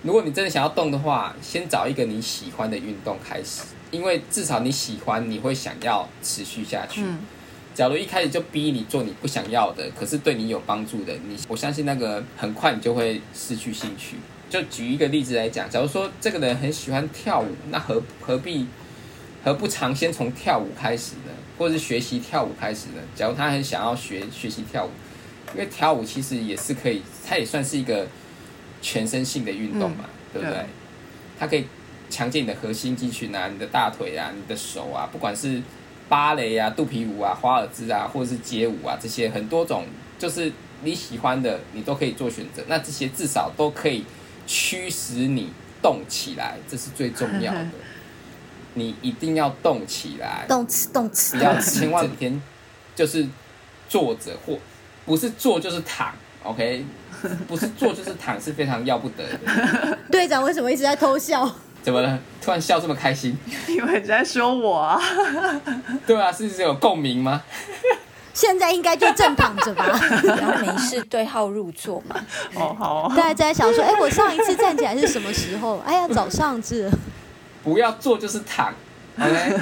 如果你真的想要动的话，先找一个你喜欢的运动开始，因为至少你喜欢，你会想要持续下去。嗯假如一开始就逼你做你不想要的，可是对你有帮助的，你我相信那个很快你就会失去兴趣。就举一个例子来讲，假如说这个人很喜欢跳舞，那何何必何不尝先从跳舞开始呢？或者是学习跳舞开始呢？假如他很想要学学习跳舞，因为跳舞其实也是可以，它也算是一个全身性的运动嘛，对不对对？它可以强健你的核心肌群啊，你的大腿啊，你的手啊，不管是芭蕾啊、肚皮舞啊、华尔兹啊，或者是街舞啊，这些很多种，就是你喜欢的，你都可以做选择。那这些至少都可以驱使你动起来，这是最重要的。你一定要动起来，动词动词不要千万天就是坐着或不是坐就是躺，OK，不是坐就是躺是非常要不得的。队长为什么一直在偷笑？怎么了？突然笑这么开心？因为你在说我啊，对啊，是是有共鸣吗？现在应该就正躺着吧？然后没事对号入座嘛。哦好哦，大家在想说，哎、我上一次站起来是什么时候？哎呀，早上是。不要坐就是躺，OK？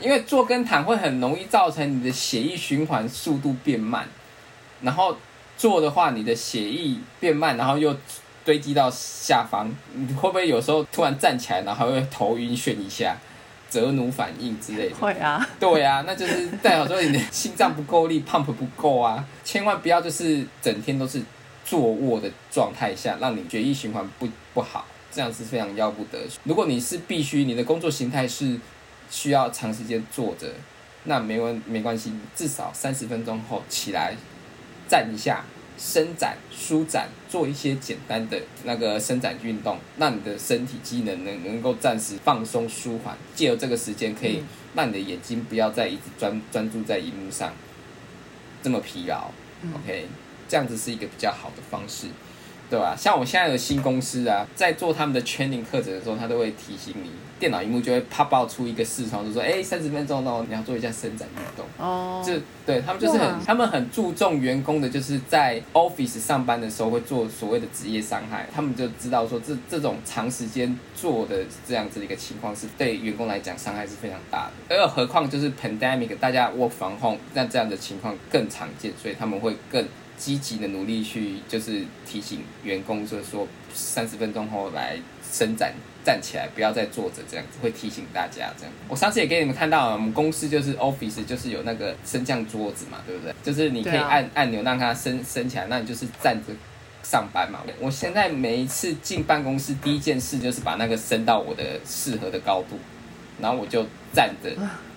因为坐跟躺会很容易造成你的血液循环速度变慢，然后坐的话，你的血液变慢，然后又堆积到下方，你会不会有时候突然站起来，然后还会头晕眩一下，折弩反应之类的？会啊，对啊，那就是代表说你的心脏不够力，pump 不够啊，千万不要就是整天都是坐卧的状态下，让你血液循环不不好，这样是非常要不得。如果你是必须你的工作形态是需要长时间坐着，那没问没关系，至少三十分钟后起来站一下。伸展、舒展，做一些简单的那个伸展运动，让你的身体机能能能够暂时放松舒缓。借由这个时间，可以让你的眼睛不要再一直专专注在荧幕上，这么疲劳。OK，这样子是一个比较好的方式，对吧？像我现在的新公司啊，在做他们的 training 课程的时候，他都会提醒你，电脑荧幕就会啪爆出一个视窗，就说：“哎，三十分钟哦，你要做一下伸展运动。”哦，这对他们就是很，他们很注重员工的，就是在 office 上班的时候会做所谓的职业伤害，他们就知道说这这种长时间做的这样子的一个情况是对员工来讲伤害是非常大的，而何况就是 pandemic，大家 work from home，那这样的情况更常见，所以他们会更积极的努力去就是提醒员工，就是说三十分钟后来伸展。站起来，不要再坐着，这样子会提醒大家。这样，我上次也给你们看到了，我们公司就是 office 就是有那个升降桌子嘛，对不对？就是你可以按、按钮让它升升起来，那你就是站着上班嘛。我现在每一次进办公室，第一件事就是把那个升到我的适合的高度，然后我就站着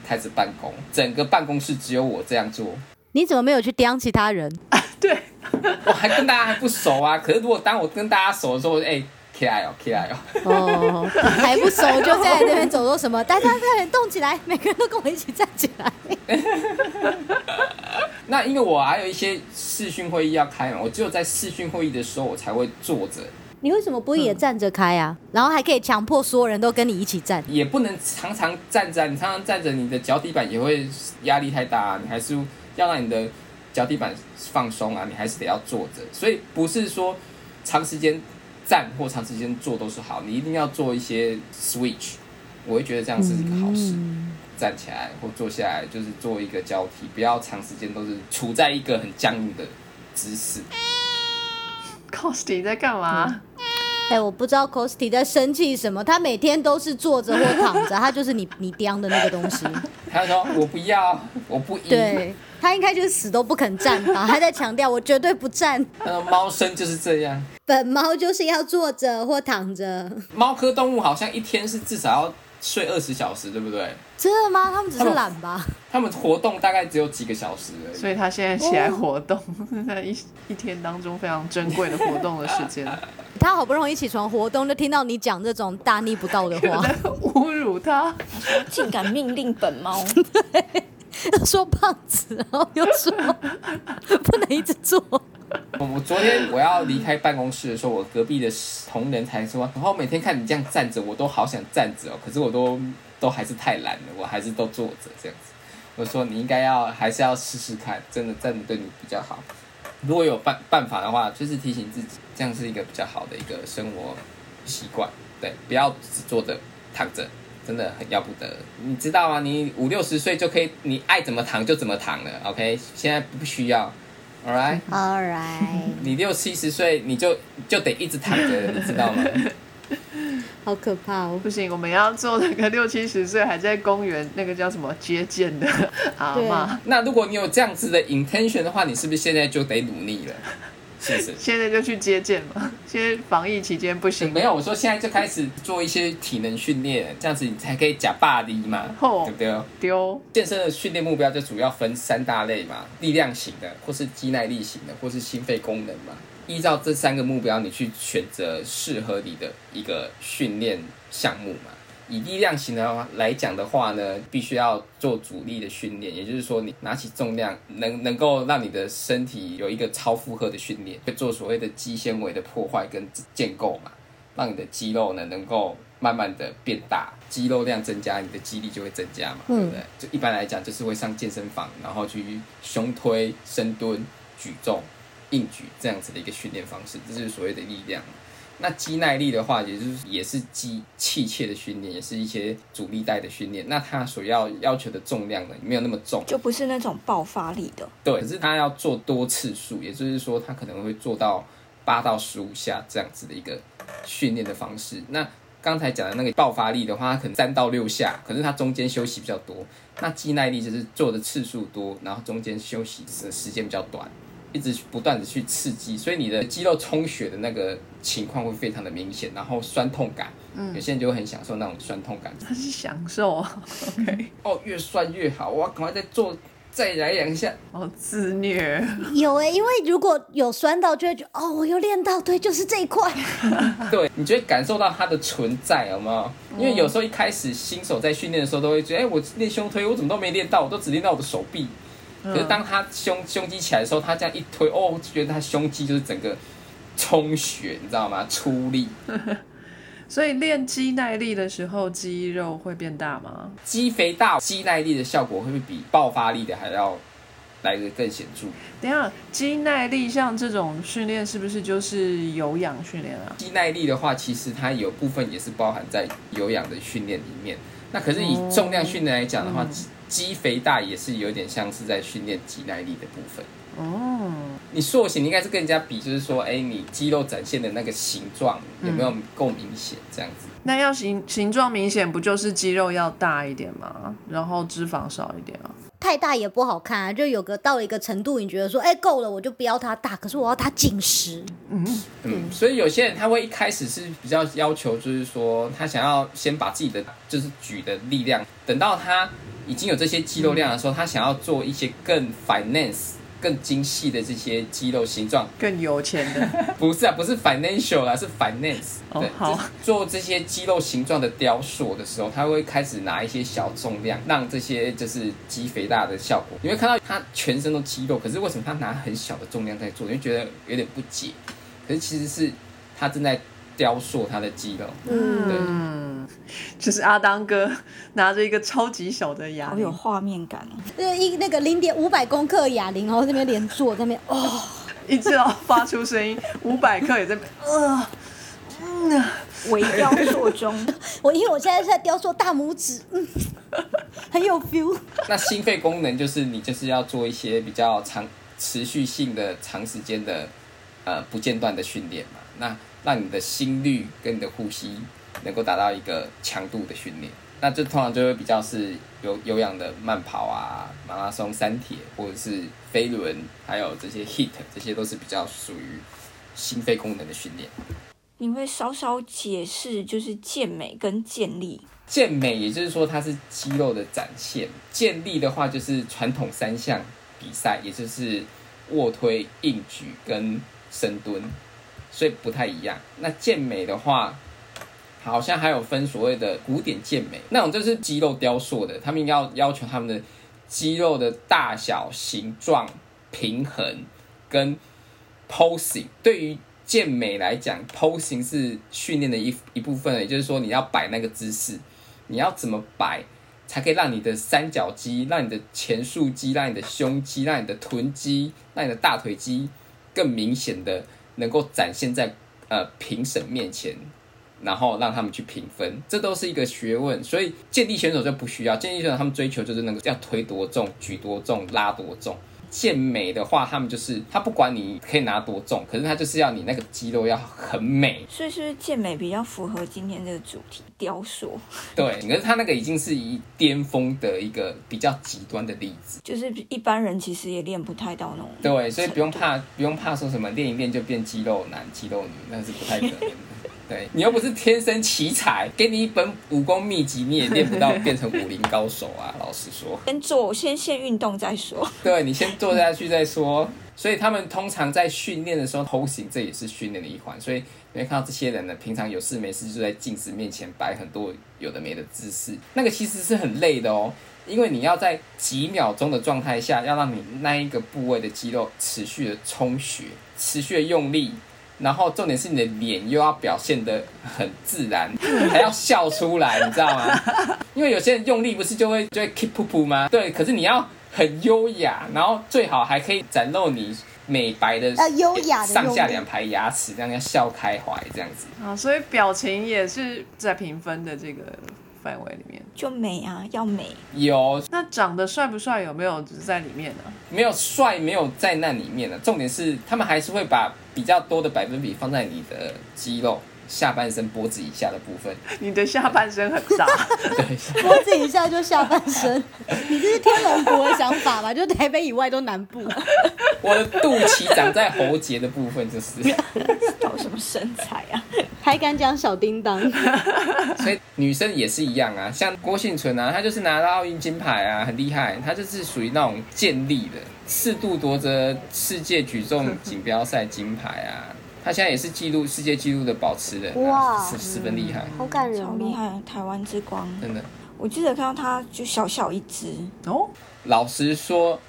开始办公。整个办公室只有我这样做，你怎么没有去刁其他人？对，我还跟大家还不熟啊。可是如果当我跟大家熟的时候，哎、起来哦，起来哦。哦，还不熟就在那边走说什么？大家快点动起来，每个人都跟我一起站起来。那因为我还有一些视讯会议要开嘛，我只有在视讯会议的时候我才会坐着，你为什么不也站着开啊？然后还可以强迫所有人都跟你一起站。也不能常常站着啊。你常常站着，你的脚底板也会压力太大啊。你还是要让你的脚底板放松啊，你还是得要坐着。所以不是说长时间站或长时间坐都是好，你一定要做一些 switch。我会觉得这样是一个好事。站起来或坐下来，就是做一个交替，不要长时间都是处在一个很僵硬的姿势。Costy 在干嘛？哎、我不知道 Costy 在生气什么，他每天都是坐着或躺着，他就是你你叼的那个东西。他说：“我不要，我不赢。”对他应该就是死都不肯站吧？他在强调我绝对不站，他说：“猫生就是这样。本猫就是要坐着或躺着。猫科动物好像一天是至少要睡二十小时，对不对？真的吗？他们只是懒吧？他们活动大概只有几个小时而已。所以他现在起来活动，在一一天当中非常珍贵的活动的时间，他好不容易起床活动，就听到你讲这种大逆不道的话，侮辱他。竟敢命令本猫，说胖子，然后又说不能一直做。我昨天我要离开办公室的时候，我隔壁的同仁才说，然后每天看你这样站着，我都好想站着哦，可是我都都还是太懒了，我还是都坐着这样子。我说你应该要还是要试试看，真的站着对你比较好。如果有办办法的话，就是提醒自己，这样是一个比较好的一个生活习惯。对，不要只坐着躺着，真的很要不得。你知道吗？你五六十岁就可以，你爱怎么躺就怎么躺了。OK，现在不需要。All right。All right，你六七十岁，你就就得一直躺着，你知道吗？好可怕哦。不行，我们要做那个六七十岁还在公园那个叫什么接见的阿妈，那如果你有这样子的 intention 的话，你是不是现在就得努力了？是不是？现在就去接见嘛。现在防疫期间不行，没有，我说现在就开始做一些体能训练，这样子你才可以假霸力嘛，哦对不对？丢。健身的训练目标就主要分三大类嘛，力量型的，或是肌耐力型的，或是心肺功能嘛。依照这三个目标，你去选择适合你的一个训练项目嘛。以力量型的话来讲的话呢，必须要做阻力的训练，也就是说，你拿起重量能能够让你的身体有一个超负荷的训练，会做所谓的肌纤维的破坏跟建构嘛，让你的肌肉呢能够慢慢的变大，肌肉量增加，你的肌力就会增加嘛，对不对？就一般来讲，就是会上健身房，然后去胸推、深蹲、举重、硬举这样子的一个训练方式，这就是所谓的力量。那肌耐力的话，也就是也是肌器械的训练，也是一些阻力带的训练。那它所要要求的重量呢，没有那么重，就不是那种爆发力的。对，可是它要做多次数，也就是说，它可能会做到八到十五下这样子的一个训练的方式。那刚才讲的那个爆发力的话，它可能三到六下，可是它中间休息比较多。那肌耐力就是做的次数多，然后中间休息的时间比较短。一直不断的去刺激，所以你的肌肉充血的那个情况会非常的明显，然后酸痛感，嗯，有些人就会很享受那种酸痛感。他是享受，OK，哦，越酸越好，我赶快再做，再来两下，哦，自虐。有哎，因为如果有酸到，就会觉得哦，我又练到，对，就是这一块。对，你就会感受到它的存在，有没有？因为有时候一开始新手在训练的时候，都会觉得，哎，我练胸推，我怎么都没练到，我都只练到我的手臂。可是当他胸胸肌起来的时候，他这样一推，哦，就觉得他胸肌就是整个充血，你知道吗？出力。所以练肌耐力的时候，肌肉会变大吗？肌肥大，肌耐力的效果会不会比爆发力的还要来的更显著？等下，肌耐力像这种训练是不是就是有氧训练啊？肌耐力的话，其实它有部分也是包含在有氧的训练里面。那可是以重量训练来讲的话，肌肥大也是有点像是在训练肌耐力的部分。哦，你塑形应该是跟人家比，就是说，哎，你肌肉展现的那个形状有没有够明显？这样子。那要形形状明显，不就是肌肉要大一点吗？然后脂肪少一点啊？太大也不好看啊，就有个到了一个程度，你觉得说，哎，够了，我就不要它大，可是我要它紧实。嗯嗯，所以有些人他会一开始是比较要求，就是说他想要先把自己的就是举的力量，等到他。已经有这些肌肉量的时候，他想要做一些更 finance、更精细的这些肌肉形状，更有钱的，不是啊，不是 financial 啦，是 finance。对，好，做这些肌肉形状的雕塑的时候，他会开始拿一些小重量，让这些就是肌肥大的效果。你会看到他全身都肌肉，可是为什么他拿很小的重量在做？你会觉得有点不解。可是其实是他正在。雕塑他的肌肉，嗯，就是阿当哥拿着一个超级小的哑铃，好有画面感哦。那一那个零点五百公克哑铃，然后这边连坐这边，哦，一直要发出声音，五百克也在，呃，嗯，微雕塑中。我因为我现在是在雕塑大拇指，嗯，很有 feel。那心肺功能就是你就是要做一些比较长持续性的长时间的呃不间断的训练嘛，那。让你的心率跟你的呼吸能够达到一个强度的训练，那这通常就会比较是有有氧的慢跑啊、马拉松、三铁或者是飞轮，还有这些 HIT，这些都是比较属于心肺功能的训练。你会稍稍解释，就是健美跟健力。健美也就是说它是肌肉的展现，健力的话就是传统三项比赛，也就是卧推、硬举跟深蹲。所以不太一样。那健美的话，好像还有分所谓的古典健美，那种就是肌肉雕塑的，他们要要求他们的肌肉的大小、形状、平衡跟 posing。对于健美来讲，posing 是训练的一一部分，也就是说你要摆那个姿势，你要怎么摆才可以让你的三角肌、让你的前束肌、让你的胸肌、让你的臀肌、让你的大腿肌更明显的。能够展现在呃评审面前，然后让他们去评分，这都是一个学问。所以健力选手就不需要，健力选手他们追求就是那个要推多重、举多重、拉多重。健美的话，他们就是他不管你可以拿多重，可是他就是要你那个肌肉要很美。所以是健美比较符合今天这个主题，雕塑。对，可是他那个已经是一巅峰的一个比较极端的例子，就是一般人其实也练不太到那种。对，所以不用怕，不用怕说什么练一练就变肌肉男、肌肉女，那是不太可能的。对你又不是天生奇才，给你一本武功秘籍，你也练不到变成武林高手啊！老实说，先做，先先运动再说。对你先做下去再说。所以他们通常在训练的时候偷形，这也是训练的一环。所以你会看到这些人呢，平常有事没事就在镜子面前摆很多有的没的姿势，那个其实是很累的哦，因为你要在几秒钟的状态下，要让你那一个部位的肌肉持续的充血，持续的用力。然后重点是你的脸又要表现得很自然，还要笑出来，你知道吗？因为有些人用力不是就会就会 keep 噗噗吗？对，可是你要很优雅，然后最好还可以展露你美白的要优雅的上下两排牙齿，这样要笑开怀这样子。啊，所以表情也是在评分的这个范围里面。就美啊，要美。有那长得帅不帅有没有只是在里面呢、没有帅没有在那里面的，重点是他们还是会把比较多的百分比放在你的肌肉。下半身脖子以下的部分，你的下半身很大，对，脖子以下就下半身，你这是天龙国的想法吧？就台北以外都南部。我的肚脐长在喉结的部分就是。搞什么身材啊？还敢讲小叮当？所以女生也是一样啊，像郭幸存啊，她就是拿到奥运金牌啊，很厉害。她就是属于那种健力的，四度夺得世界举重锦标赛金牌啊。他现在也是纪录世界纪录的保持人、啊，哇十十分厉害，好感人、哦，超厉！害，台湾之光。真的。我记得看到他就小小一只，哦，老实说，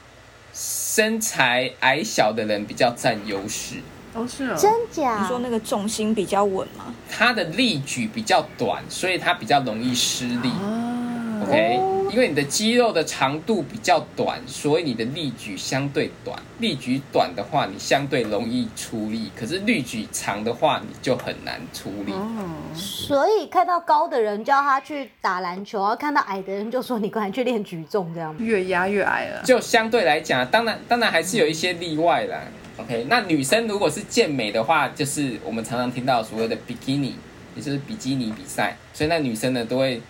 身材矮小的人比较占优势，都是哦，真假？你说那个重心比较稳吗？他的力举比较短，所以他比较容易失力。啊，OK，哦因为你的肌肉的长度比较短，所以你的力举相对短。力举短的话，你相对容易出力；可是力举长的话，你就很难出力。嗯，所以看到高的人叫他去打篮球，然后看到矮的人就说你快去练举重这样。越压越矮了。就相对来讲，当然当然还是有一些例外啦。OK，那女生如果是健美的话，就是我们常常听到所谓的比基尼，也就是比基尼比赛，所以那女生呢都会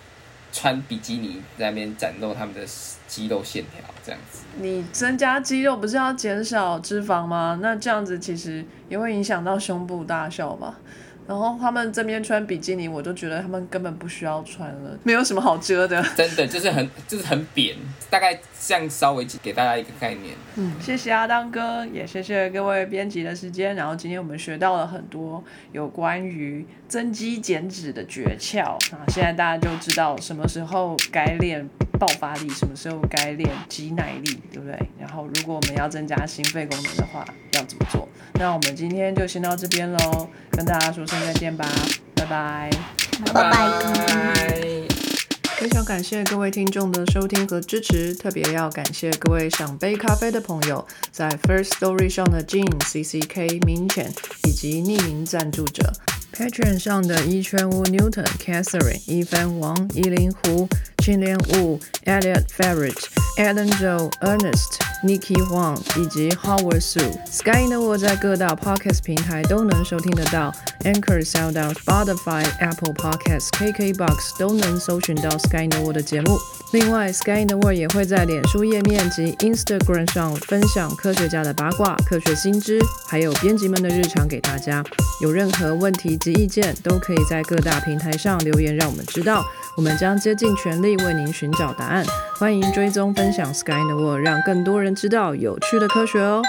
穿比基尼在那边展露他们的肌肉线条，这样子。你增加肌肉不是要减少脂肪吗？那这样子其实也会影响到胸部大小吧。然后他们这边穿比基尼，我就觉得他们根本不需要穿了，没有什么好遮的。真的就是很就是很扁，大概这样稍微给大家一个概念。嗯，谢谢阿当哥，也谢谢各位编辑的时间。然后今天我们学到了很多有关于增肌减脂的诀窍啊，现在大家就知道什么时候该练爆发力，什么时候该练肌耐力，对不对？然后如果我们要增加心肺功能的话，要怎么做？那我们今天就先到这边喽，跟大家说声再见吧，拜拜。拜拜拜。非常感谢各位听众的收听和支持，特别要感谢各位想杯咖啡的朋友，在 First Story 上的 Jean、CCK、明浅以及匿名赞助者。Patreon 上的一圈屋 Newton、Catherine、一帆王、依林胡、青莲雾、Elliot Farage、Adam Joe、Ernest、Nikki Huang 以及 Howard Su。Sky in the World 在各大 Podcast 平台都能收听得到，Anchor、SoundOut、Spotify、Apple Podcasts、KKBox 都能搜寻到 Sky in the World 的节目。另外，Sky in the World 也会在脸书页面及 Instagram 上分享科学家的八卦、科学新知，还有编辑们的日常给大家。有任何问题及意见，都可以在各大平台上留言，让我们知道。我们将竭尽全力为您寻找答案。欢迎追踪分享 Sky in the World，让更多人知道有趣的科学哦。